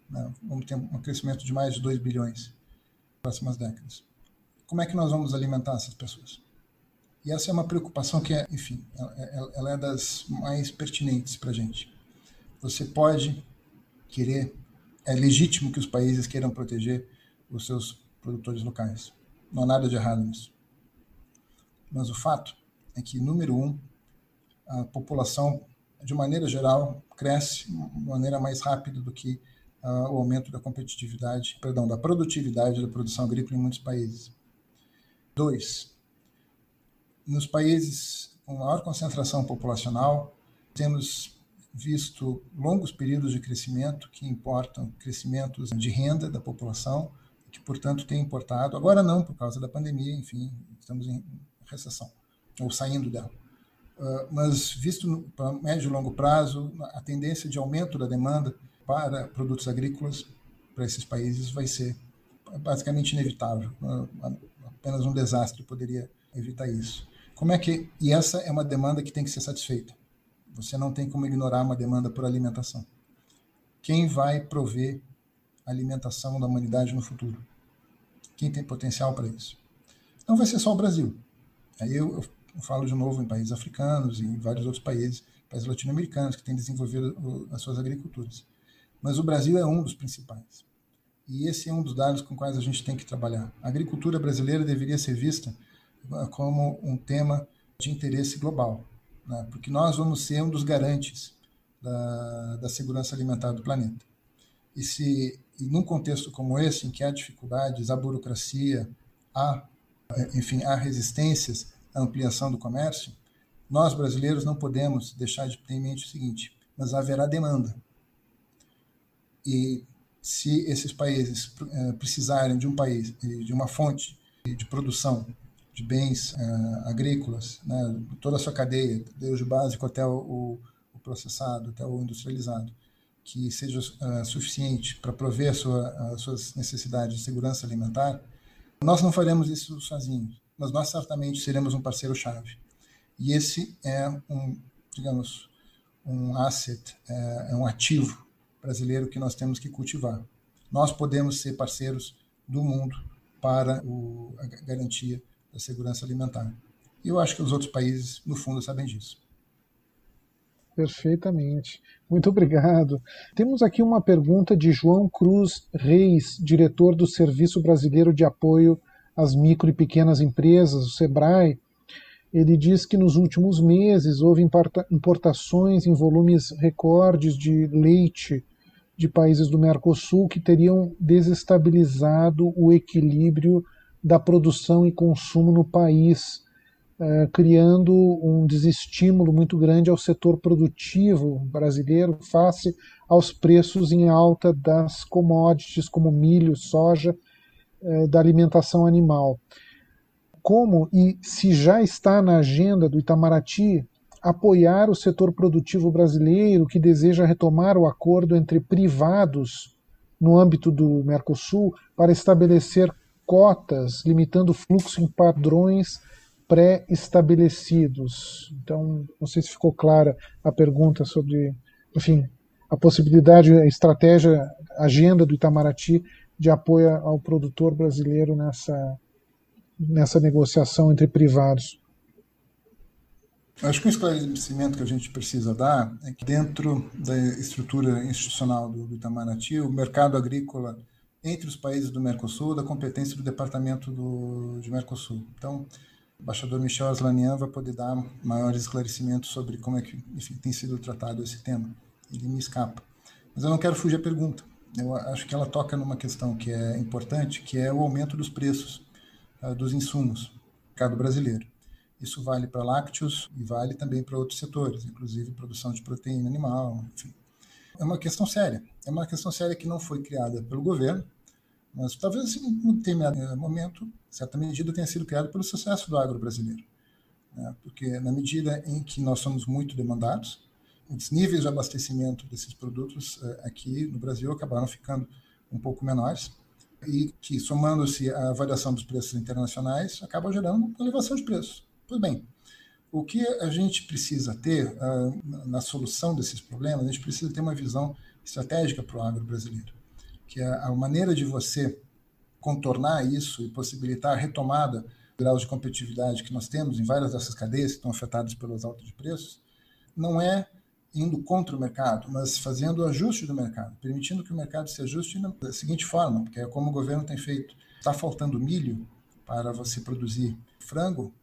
Né? Vamos ter um crescimento de mais de 2 bilhões nas próximas décadas. Como é que nós vamos alimentar essas pessoas? E essa é uma preocupação que, é, enfim, ela é das mais pertinentes para a gente. Você pode querer, é legítimo que os países queiram proteger os seus produtores locais. Não há nada de errado nisso. Mas o fato é que, número um, a população, de maneira geral, cresce de maneira mais rápida do que uh, o aumento da competitividade, perdão, da produtividade da produção agrícola em muitos países. Dois, nos países com maior concentração populacional, temos visto longos períodos de crescimento que importam crescimentos de renda da população, que, portanto, tem importado, agora não por causa da pandemia, enfim, estamos em recessão, ou saindo dela. Uh, mas, visto para médio e longo prazo, a tendência de aumento da demanda para produtos agrícolas para esses países vai ser basicamente inevitável. Uh, apenas um desastre poderia evitar isso. Como é que e essa é uma demanda que tem que ser satisfeita. Você não tem como ignorar uma demanda por alimentação. Quem vai prover a alimentação da humanidade no futuro? Quem tem potencial para isso? Não vai ser só o Brasil. Aí eu, eu falo de novo em países africanos e em vários outros países, países latino-americanos que têm desenvolvido as suas agriculturas. Mas o Brasil é um dos principais. E esse é um dos dados com quais a gente tem que trabalhar. A agricultura brasileira deveria ser vista como um tema de interesse global, né? porque nós vamos ser um dos garantes da, da segurança alimentar do planeta. E se e num contexto como esse, em que há dificuldades, há burocracia, há, enfim, há resistências à ampliação do comércio, nós brasileiros não podemos deixar de ter em mente o seguinte: mas haverá demanda. E se esses países eh, precisarem de um país, de uma fonte de produção de bens uh, agrícolas, né, toda a sua cadeia, desde o básico até o, o processado, até o industrializado, que seja uh, suficiente para prover sua, as suas necessidades de segurança alimentar, nós não faremos isso sozinhos, mas nós certamente seremos um parceiro-chave. E esse é um, digamos, um asset, é, é um ativo brasileiro que nós temos que cultivar. Nós podemos ser parceiros do mundo para o, a garantia da segurança alimentar. E eu acho que os outros países, no fundo, sabem disso. Perfeitamente. Muito obrigado. Temos aqui uma pergunta de João Cruz Reis, diretor do Serviço Brasileiro de Apoio as micro e pequenas empresas, o SEBRAE, ele diz que nos últimos meses houve importações em volumes recordes de leite de países do Mercosul que teriam desestabilizado o equilíbrio da produção e consumo no país, eh, criando um desestímulo muito grande ao setor produtivo brasileiro face aos preços em alta das commodities como milho, soja, eh, da alimentação animal. Como e se já está na agenda do Itamaraty apoiar o setor produtivo brasileiro que deseja retomar o acordo entre privados no âmbito do Mercosul para estabelecer cotas, limitando o fluxo em padrões pré-estabelecidos. Então, não sei se ficou clara a pergunta sobre, enfim, a possibilidade, a estratégia, a agenda do Itamaraty de apoio ao produtor brasileiro nessa, nessa negociação entre privados. Acho que o esclarecimento que a gente precisa dar é que dentro da estrutura institucional do Itamaraty, o mercado agrícola entre os países do Mercosul, da competência do departamento do, de Mercosul. Então, o embaixador Michel Aslanian vai poder dar maiores esclarecimentos sobre como é que enfim, tem sido tratado esse tema. Ele me escapa. Mas eu não quero fugir à pergunta. Eu acho que ela toca numa questão que é importante, que é o aumento dos preços uh, dos insumos no mercado brasileiro. Isso vale para lácteos e vale também para outros setores, inclusive produção de proteína animal, enfim. É uma questão séria. É uma questão séria que não foi criada pelo governo, mas talvez em um determinado momento, em certa medida, tenha sido criada pelo sucesso do agro brasileiro. Né? Porque na medida em que nós somos muito demandados, os níveis de abastecimento desses produtos eh, aqui no Brasil acabaram ficando um pouco menores e que, somando-se à variação dos preços internacionais, acaba gerando elevação de preços. Pois bem, o que a gente precisa ter uh, na solução desses problemas, a gente precisa ter uma visão estratégica para o agro brasileiro, que é a maneira de você contornar isso e possibilitar a retomada graus de competitividade que nós temos em várias dessas cadeias que estão afetadas pelos altos de preços, não é indo contra o mercado, mas fazendo o ajuste do mercado, permitindo que o mercado se ajuste da seguinte forma, porque é como o governo tem feito. Está faltando milho para você produzir frango,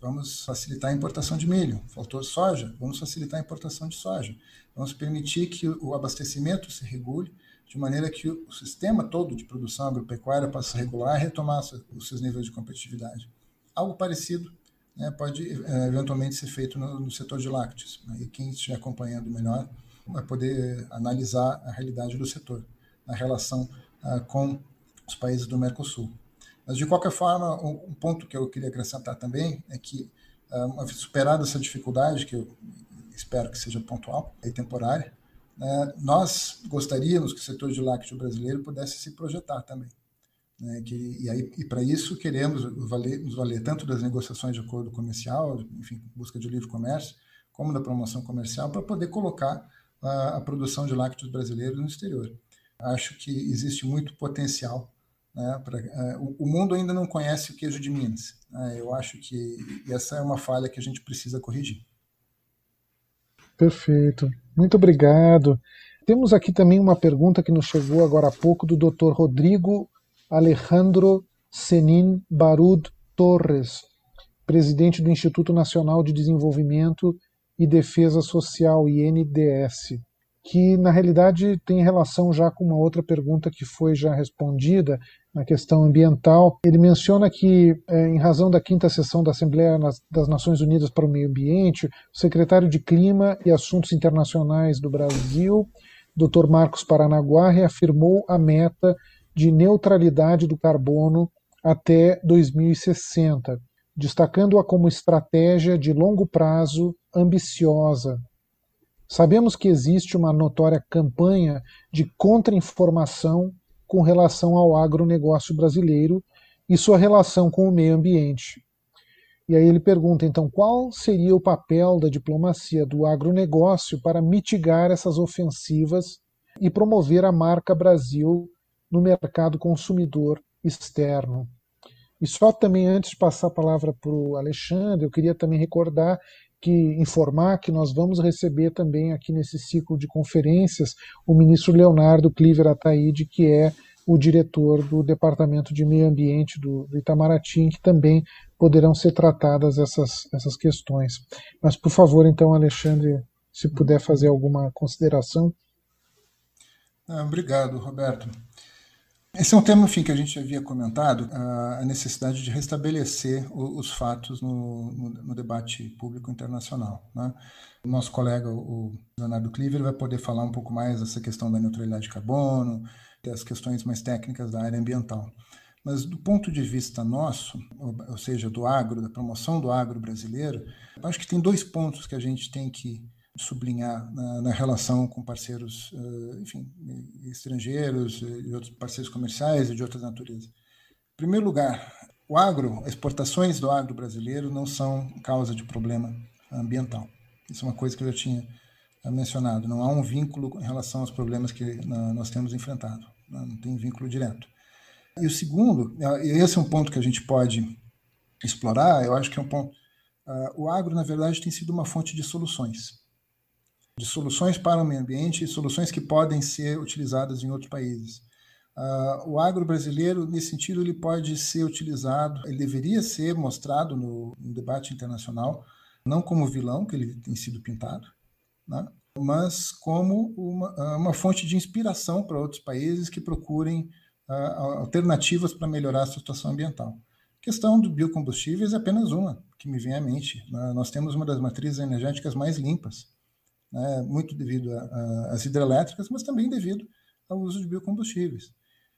vamos facilitar a importação de milho. Faltou soja, vamos facilitar a importação de soja. Vamos permitir que o abastecimento se regule de maneira que o sistema todo de produção agropecuária possa regular e retomar os seus níveis de competitividade. Algo parecido né, pode é, eventualmente ser feito no, no setor de lácteos. Né, e quem estiver acompanhando melhor vai poder analisar a realidade do setor na relação uh, com os países do Mercosul. Mas, de qualquer forma, um ponto que eu queria acrescentar também é que, uh, superada essa dificuldade, que eu espero que seja pontual e temporária, né, nós gostaríamos que o setor de lácteo brasileiro pudesse se projetar também. Né, e aí, e para isso queremos nos valer tanto das negociações de acordo comercial, enfim, busca de livre comércio, como da promoção comercial, para poder colocar a, a produção de lácteos brasileiros no exterior. Acho que existe muito potencial né, pra, uh, o, mundo ainda não conhece o queijo de Minas. Né, eu acho que essa é uma falha que a gente precisa corrigir. Perfeito. Muito obrigado. Temos aqui também uma pergunta que nos chegou agora há pouco do Dr. Rodrigo Alejandro Senin Barud Torres, presidente do Instituto Nacional de Desenvolvimento e Defesa Social, INDS que na realidade tem relação já com uma outra pergunta que foi já respondida na questão ambiental. Ele menciona que, é, em razão da quinta sessão da Assembleia das Nações Unidas para o Meio Ambiente, o secretário de Clima e Assuntos Internacionais do Brasil, Dr. Marcos Paranaguá, reafirmou a meta de neutralidade do carbono até 2060, destacando-a como estratégia de longo prazo ambiciosa Sabemos que existe uma notória campanha de contra-informação com relação ao agronegócio brasileiro e sua relação com o meio ambiente. E aí ele pergunta, então, qual seria o papel da diplomacia do agronegócio para mitigar essas ofensivas e promover a marca Brasil no mercado consumidor externo? E só também, antes de passar a palavra para o Alexandre, eu queria também recordar que informar que nós vamos receber também aqui nesse ciclo de conferências o ministro Leonardo Cliver Ataíde, que é o diretor do Departamento de Meio Ambiente do, do Itamaraty, em que também poderão ser tratadas essas, essas questões. Mas, por favor, então, Alexandre, se puder fazer alguma consideração. Ah, obrigado, Roberto. Esse é um tema, enfim, que a gente havia comentado, a necessidade de restabelecer os fatos no, no, no debate público internacional. Né? O nosso colega, o Leonardo Cleaver, vai poder falar um pouco mais dessa questão da neutralidade de carbono, das questões mais técnicas da área ambiental. Mas do ponto de vista nosso, ou seja, do agro, da promoção do agro brasileiro, acho que tem dois pontos que a gente tem que sublinhar na, na relação com parceiros, uh, enfim, estrangeiros e outros parceiros comerciais e de outras naturezas. Em primeiro lugar, o agro, exportações do agro brasileiro não são causa de problema ambiental. Isso é uma coisa que eu já tinha eh, mencionado. Não há um vínculo em relação aos problemas que nós temos enfrentado. Não tem vínculo direto. E o segundo, e esse é um ponto que a gente pode explorar, eu acho que é um ponto. O agro, na verdade, tem sido uma fonte de soluções de soluções para o meio ambiente e soluções que podem ser utilizadas em outros países. Uh, o agro brasileiro, nesse sentido, ele pode ser utilizado, ele deveria ser mostrado no, no debate internacional, não como vilão, que ele tem sido pintado, né? mas como uma, uma, fonte de inspiração para outros países que procurem uh, alternativas para melhorar a situação ambiental. A questão do biocombustíveis é apenas uma que me vem à mente. Né? Nós temos uma das matrizes energéticas mais limpas né, muito devido às hidrelétricas, mas também devido ao uso de biocombustíveis.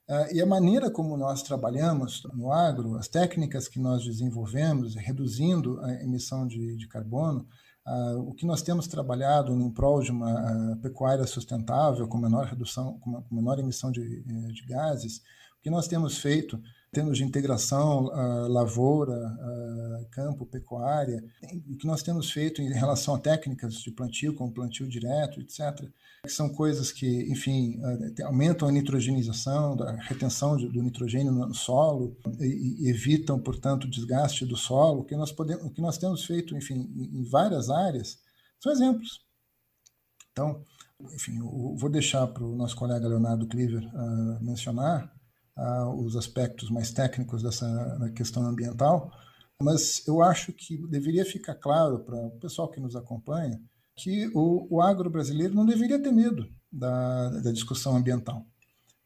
Uh, e a maneira como nós trabalhamos no agro, as técnicas que nós desenvolvemos, reduzindo a emissão de, de carbono, uh, o que nós temos trabalhado em prol de uma uh, pecuária sustentável, com menor redução, com menor emissão de, eh, de gases, o que nós temos feito termos de integração uh, lavoura, uh, campo, pecuária, o que nós temos feito em relação a técnicas de plantio, como plantio direto, etc., que são coisas que, enfim, uh, aumentam a nitrogenização, a retenção do nitrogênio no solo e, evitam, portanto, o desgaste do solo. O que nós, podemos, o que nós temos feito, enfim, em, várias áreas, são exemplos. Então, enfim, vou deixar para o nosso colega Leonardo Cleaver mencionar, uh, os aspectos mais técnicos dessa questão ambiental, mas eu acho que deveria ficar claro para o pessoal que nos acompanha que o, o agro brasileiro não deveria ter medo da, da discussão ambiental.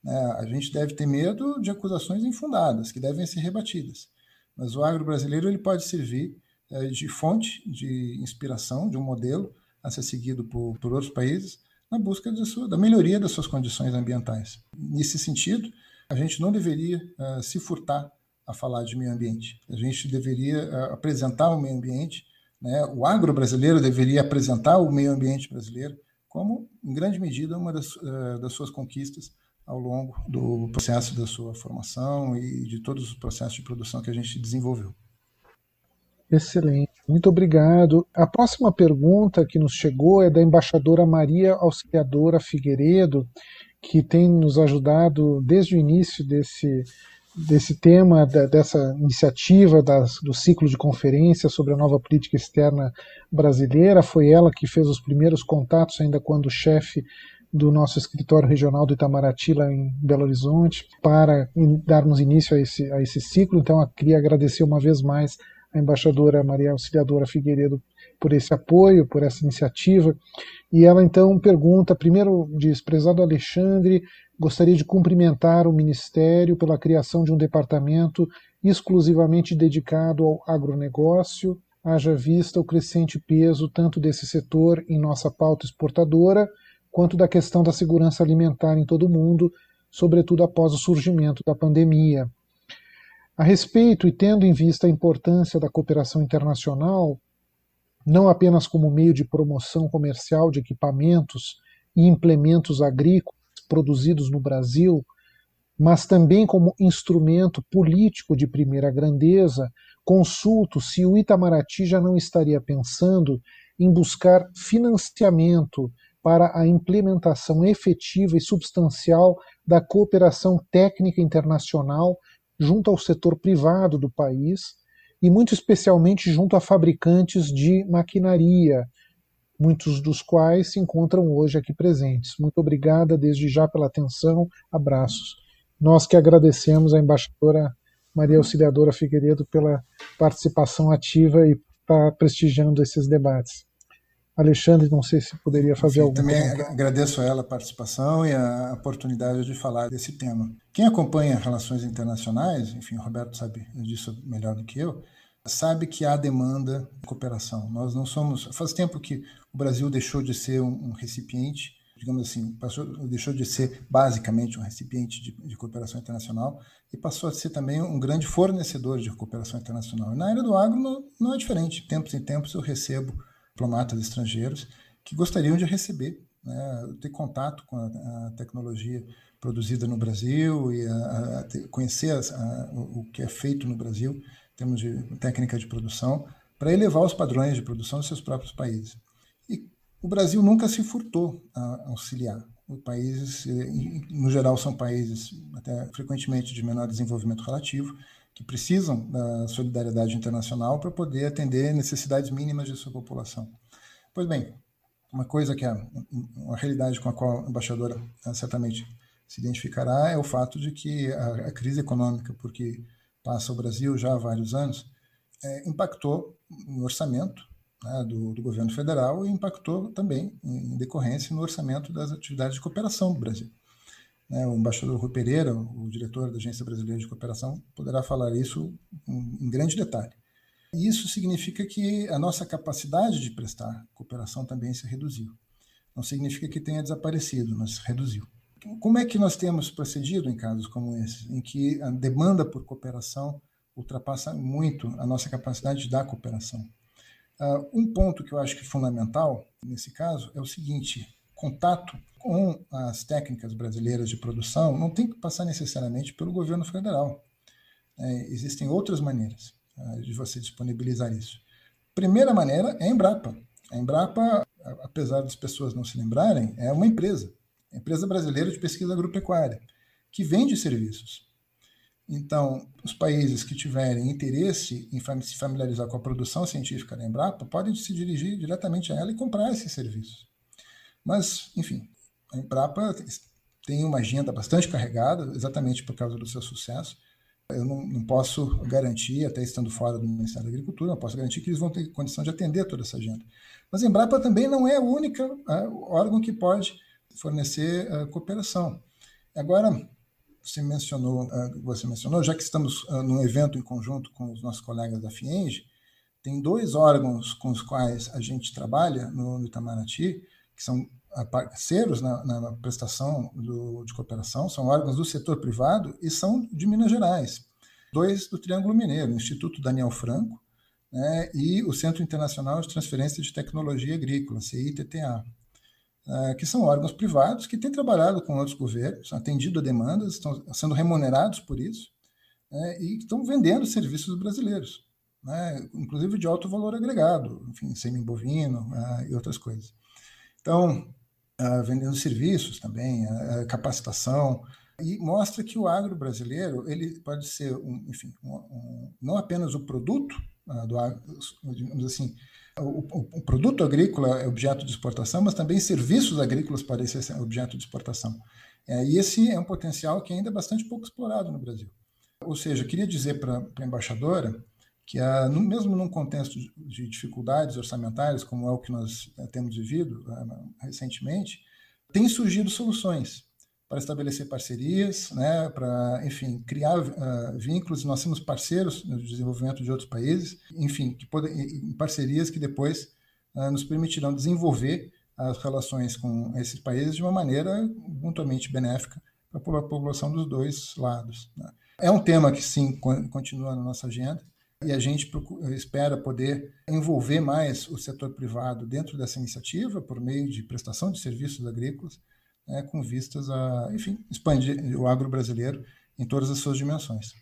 Né? A gente deve ter medo de acusações infundadas, que devem ser rebatidas. Mas o agro brasileiro ele pode servir é, de fonte de inspiração, de um modelo a ser seguido por, por outros países na busca sua, da melhoria das suas condições ambientais. Nesse sentido, a gente não deveria uh, se furtar a falar de meio ambiente. A gente deveria uh, apresentar o meio ambiente, né? o agro brasileiro deveria apresentar o meio ambiente brasileiro como, em grande medida, uma das, uh, das suas conquistas ao longo do processo da sua formação e de todos os processos de produção que a gente desenvolveu. Excelente, muito obrigado. A próxima pergunta que nos chegou é da embaixadora Maria Auxiliadora Figueiredo que tem nos ajudado desde o início desse, desse tema, dessa iniciativa das, do ciclo de conferências sobre a nova política externa brasileira. Foi ela que fez os primeiros contatos, ainda quando chefe do nosso escritório regional do Itamaraty, lá em Belo Horizonte, para darmos início a esse, a esse ciclo. Então, eu queria agradecer uma vez mais a embaixadora Maria Auxiliadora Figueiredo por esse apoio, por essa iniciativa. E ela então pergunta, primeiro diz, prezado Alexandre, gostaria de cumprimentar o Ministério pela criação de um departamento exclusivamente dedicado ao agronegócio, haja vista o crescente peso tanto desse setor em nossa pauta exportadora, quanto da questão da segurança alimentar em todo o mundo, sobretudo após o surgimento da pandemia. A respeito e tendo em vista a importância da cooperação internacional, não apenas como meio de promoção comercial de equipamentos e implementos agrícolas produzidos no Brasil, mas também como instrumento político de primeira grandeza, consulto se o Itamaraty já não estaria pensando em buscar financiamento para a implementação efetiva e substancial da cooperação técnica internacional junto ao setor privado do país e muito especialmente junto a fabricantes de maquinaria, muitos dos quais se encontram hoje aqui presentes. Muito obrigada desde já pela atenção, abraços. Nós que agradecemos a embaixadora Maria Auxiliadora Figueiredo pela participação ativa e tá prestigiando esses debates. Alexandre, não sei se poderia fazer algum Também comentário. agradeço a ela a participação e a oportunidade de falar desse tema. Quem acompanha relações internacionais, enfim, o Roberto sabe disso melhor do que eu, sabe que há demanda de cooperação. Nós não somos. Faz tempo que o Brasil deixou de ser um, um recipiente, digamos assim, passou, deixou de ser basicamente um recipiente de, de, cooperação internacional e passou a ser também um grande fornecedor de cooperação internacional. E na área do agro não, não é diferente. Tempos em tempos eu recebo diplomatas estrangeiros que gostariam de receber, né, ter contato com a, a, tecnologia produzida no Brasil e a, a conhecer o, que é feito no Brasil em termos de técnica de produção, para elevar os padrões de produção dos seus próprios países. E o Brasil nunca se furtou a auxiliar. Países, no geral, são países até frequentemente de menor desenvolvimento relativo, que precisam da solidariedade internacional para poder atender necessidades mínimas de sua população. Pois bem, uma coisa que é uma realidade com a qual a embaixadora eh, certamente se identificará é o fato de que a, crise econômica, porque passa o Brasil já há vários anos, é, impactou no orçamento né, do, do, governo federal e impactou também, em decorrência, no orçamento das atividades de cooperação do Brasil. Né, o embaixador Rui Pereira, o diretor da Agência Brasileira de Cooperação, poderá falar isso em, grande detalhe. Isso significa que a nossa capacidade de prestar cooperação também se reduziu. Não significa que tenha desaparecido, mas reduziu. Como é que nós temos procedido em casos como esse, em que a demanda por cooperação ultrapassa muito a nossa capacidade de dar cooperação? Uh, um ponto que eu acho que é fundamental nesse caso é o seguinte: contato com as técnicas brasileiras de produção não tem que passar necessariamente pelo governo federal. É, existem outras maneiras é, de você disponibilizar isso. Primeira maneira é a Embrapa. A Embrapa, apesar das pessoas não se lembrarem, é uma empresa, empresa brasileira de pesquisa agropecuária, que vende serviços. Então, os países que tiverem interesse em se familiarizar com a produção científica da Embrapa podem se dirigir diretamente a ela e comprar esses serviços. Mas, enfim, a Embrapa tem uma agenda bastante carregada, exatamente por causa do seu sucesso. Eu não, não, posso garantir, até estando fora do Ministério da Agricultura, não posso garantir que eles vão ter condição de atender toda essa agenda. Mas a Embrapa também não é a única órgão que pode fornecer uh, cooperação. Agora, você mencionou, uh, você mencionou, já que estamos uh, num evento em conjunto com os nossos colegas da FIENGE, tem dois órgãos com os quais a gente trabalha no, no Itamaraty, que são parceiros na, na prestação do, de cooperação, são órgãos do setor privado e são de Minas Gerais. Dois do Triângulo Mineiro, o Instituto Daniel Franco né, e o Centro Internacional de Transferência de Tecnologia Agrícola, CITTA, é, que são órgãos privados que têm trabalhado com outros governos, atendido a demandas, estão sendo remunerados por isso né, e estão vendendo serviços brasileiros, né, inclusive de alto valor agregado, enfim, semi-bovino uh, e outras coisas. Então, vendendo serviços também, capacitação, e mostra que o agro brasileiro ele pode ser, um, enfim, um, um, não apenas o produto uh, do digamos assim, o, o, produto agrícola é objeto de exportação, mas também serviços agrícolas podem ser objeto de exportação. É, e esse é um potencial que ainda é bastante pouco explorado no Brasil. Ou seja, queria dizer para a embaixadora que a, no, mesmo num contexto de dificuldades orçamentárias, como é o que nós eh, temos vivido uh, recentemente, tem surgido soluções para estabelecer parcerias, né, para, enfim, criar uh, vínculos. Nós temos parceiros no desenvolvimento de outros países, enfim, que podem, parcerias que depois uh, nos permitirão desenvolver as relações com esses países de uma maneira mutuamente benéfica para a população dos dois lados. Né. É um tema que, sim, continua na nossa agenda e a gente espera poder envolver mais o setor privado dentro dessa iniciativa por meio de prestação de serviços agrícolas, né, com vistas a, enfim, expandir o agro brasileiro em todas as suas dimensões.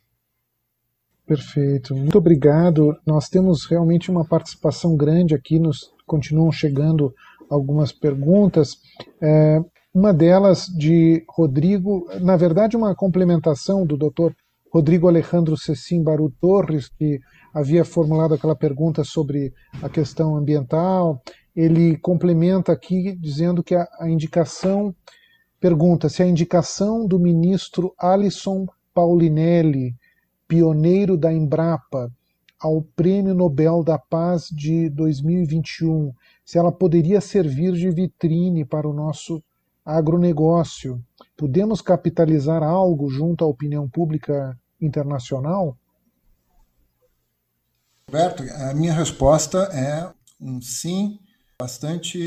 Perfeito, muito obrigado. Nós temos realmente uma participação grande aqui, nos continuam chegando algumas perguntas. É, uma delas de Rodrigo, na verdade, uma complementação do doutor Rodrigo Alejandro Cecim Baru Torres, que havia formulado aquela pergunta sobre a questão ambiental, ele complementa aqui dizendo que a, a indicação pergunta se a indicação do ministro Alisson Paulinelli, pioneiro da Embrapa, ao Prêmio Nobel da Paz de 2021, se ela poderia servir de vitrine para o nosso agronegócio. Podemos capitalizar algo junto à opinião pública internacional? Roberto, a minha resposta é um sim bastante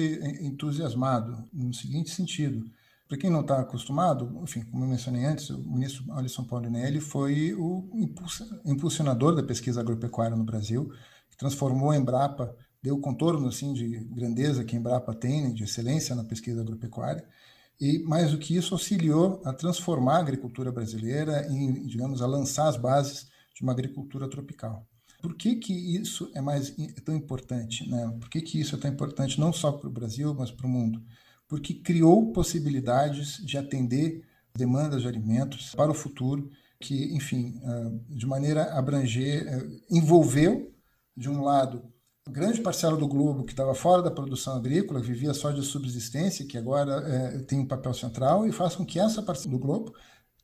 entusiasmado, no seguinte sentido. Para quem não está acostumado, enfim, como eu mencionei antes, o ministro Alisson Paulinelli foi o impulsionador da pesquisa agropecuária no Brasil, que transformou a Embrapa, deu o contorno assim, de grandeza que a Embrapa tem, de excelência na pesquisa agropecuária, e mais do que isso, auxiliou a transformar a agricultura brasileira em, digamos, a lançar as bases de uma agricultura tropical. Por que, que isso é mais é tão importante? Né? Por que, que isso é tão importante não só para o Brasil, mas para o mundo? porque criou possibilidades de atender demandas de alimentos para o futuro, que, enfim, ah, de maneira a abranger, eh, envolveu, de um lado, grande parcela do globo que estava fora da produção agrícola, vivia só de subsistência, que agora é, tem um papel central, e faz com que essa parcela do globo,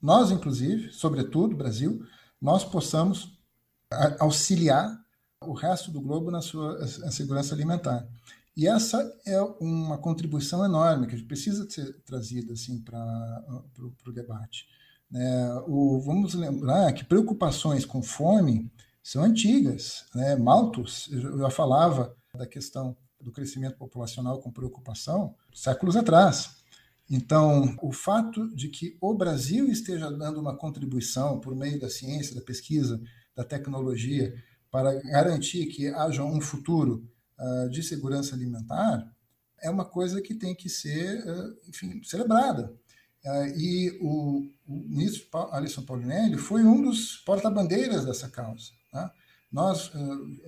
nós inclusive, sobretudo Brasil, nós possamos auxiliar o resto do globo na sua segurança alimentar. E essa é uma contribuição enorme que precisa ser trazida assim, para o debate. É, o, vamos lembrar que preocupações com fome são antigas. Né? Malthus já falava da questão do crescimento populacional com preocupação séculos atrás. Então, o fato de que o Brasil esteja dando uma contribuição por meio da ciência, da pesquisa, da tecnologia, para garantir que haja um futuro uh, de segurança alimentar é uma coisa que tem que ser, uh, enfim, celebrada. Uh, e o, o, ministro Alisson Paulinelli foi um dos porta-bandeiras dessa causa. Tá? Nós,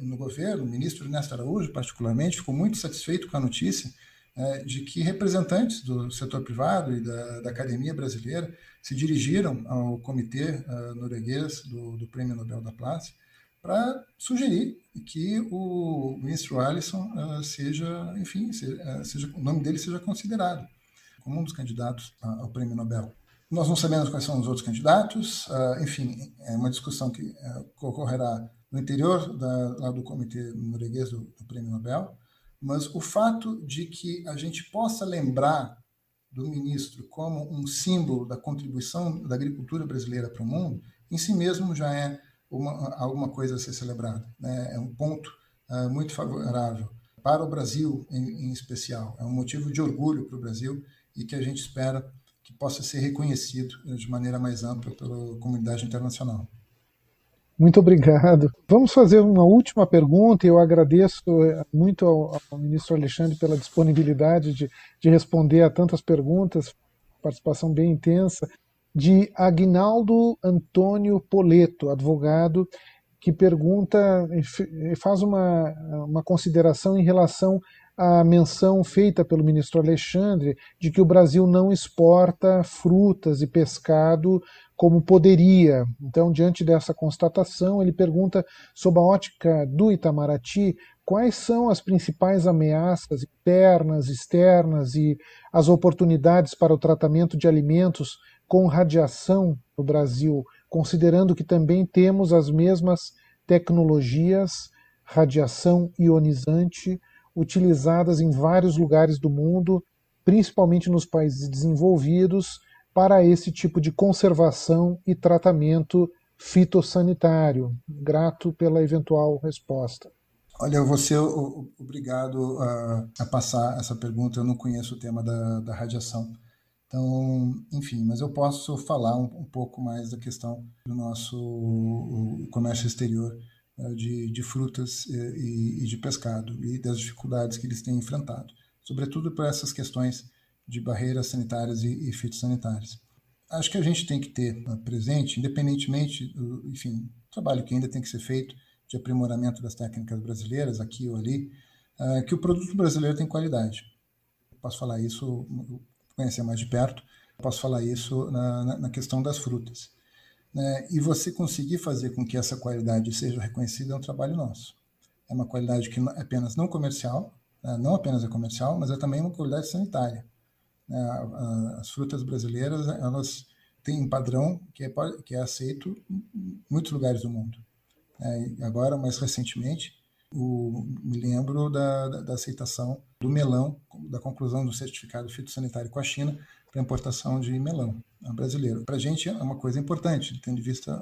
no governo, o ministro Ernesto Araújo, particularmente, ficou muito satisfeito com a notícia de que representantes do setor privado e da, da academia brasileira se dirigiram ao comitê norueguês do, do Prêmio Nobel da Paz para sugerir que o ministro Alisson uh, seja, enfim, seja, seja, o nome dele seja considerado como um dos candidatos ao prêmio Nobel. Nós não sabemos quais são os outros candidatos, uh, enfim, é uma discussão que ocorrerá no interior da, lá do comitê norueguês do, do prêmio Nobel, mas o fato de que a gente possa lembrar do ministro como um símbolo da contribuição da agricultura brasileira para o mundo, em si mesmo já é uma, alguma coisa a ser celebrada. Né? É um ponto uh, muito favorável para o Brasil, em, em, especial. É um motivo de orgulho para o Brasil e que a gente espera que possa ser reconhecido de maneira mais ampla pela comunidade internacional. Muito obrigado. Vamos fazer uma última pergunta. Eu agradeço eh, muito ao, ao ministro Alexandre pela disponibilidade de, de responder a tantas perguntas, participação bem intensa de Agnaldo Antônio Poleto, advogado, que pergunta, faz uma, uma consideração em relação à menção feita pelo ministro Alexandre de que o Brasil não exporta frutas e pescado como poderia. Então, diante dessa constatação, ele pergunta, sob a ótica do Itamaraty, quais são as principais ameaças internas, externas e as oportunidades para o tratamento de alimentos com radiação no Brasil, considerando que também temos as mesmas tecnologias, radiação ionizante, utilizadas em vários lugares do mundo, principalmente nos países desenvolvidos, para esse tipo de conservação e tratamento fitossanitário. Grato pela eventual resposta. Olha, eu vou ser obrigado a, a passar essa pergunta. Eu não conheço o tema da, da radiação. Então, enfim, mas eu posso falar um, um pouco mais da questão do nosso comércio exterior de, de, frutas eh, e, e, de pescado e das dificuldades que eles têm enfrentado, sobretudo por essas questões de barreiras sanitárias e, e fitossanitárias. Acho que a gente tem que ter uh, presente, independentemente do enfim, trabalho que ainda tem que ser feito de aprimoramento das técnicas brasileiras, aqui ou ali, uh, que o produto brasileiro tem qualidade. Posso falar isso conhecer mais de perto, posso falar isso na, na questão das frutas. Né? E você conseguir fazer com que essa qualidade seja reconhecida é um trabalho nosso. É uma qualidade que é apenas não comercial, né? não apenas é comercial, mas é também uma qualidade sanitária. né, as frutas brasileiras elas têm um padrão que é, que é aceito em muitos lugares do mundo. É, agora, mais recentemente, o, me lembro da, da, da, aceitação do melão, da conclusão do certificado fitossanitário com a China para importação de melão brasileiro. Para a gente é uma coisa importante, tendo em vista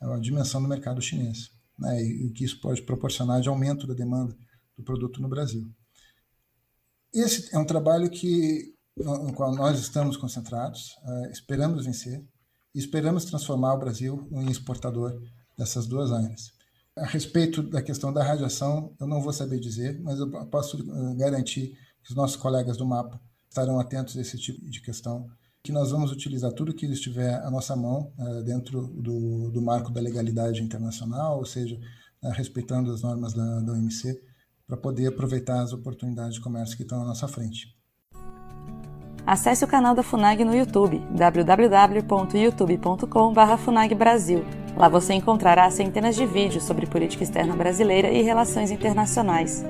a, a dimensão do mercado chinês né, e o que isso pode proporcionar de aumento da demanda do produto no Brasil. Esse é um trabalho que no qual nós estamos concentrados, uh, esperamos vencer e esperamos transformar o Brasil em exportador dessas duas áreas. A respeito da questão da radiação, eu não vou saber dizer, mas eu posso uh, garantir que os nossos colegas do MAPA estarão atentos a esse tipo de questão, que nós vamos utilizar tudo que estiver à nossa mão uh, dentro do, do, marco da legalidade internacional, ou seja, respeitando as normas da, da OMC, para poder aproveitar as oportunidades de comércio que estão à nossa frente. Acesse o canal da FUNAG no YouTube, www.youtube.com.br. Lá você encontrará centenas de vídeos sobre política externa brasileira e relações internacionais.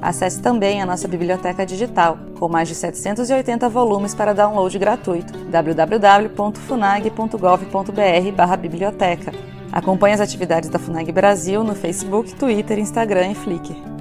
Acesse também a nossa biblioteca digital, com mais de 780 volumes para download gratuito, www.funag.gov.br/biblioteca. Acompanhe as atividades da FUNAG Brasil no Facebook, Twitter, Instagram e Flickr.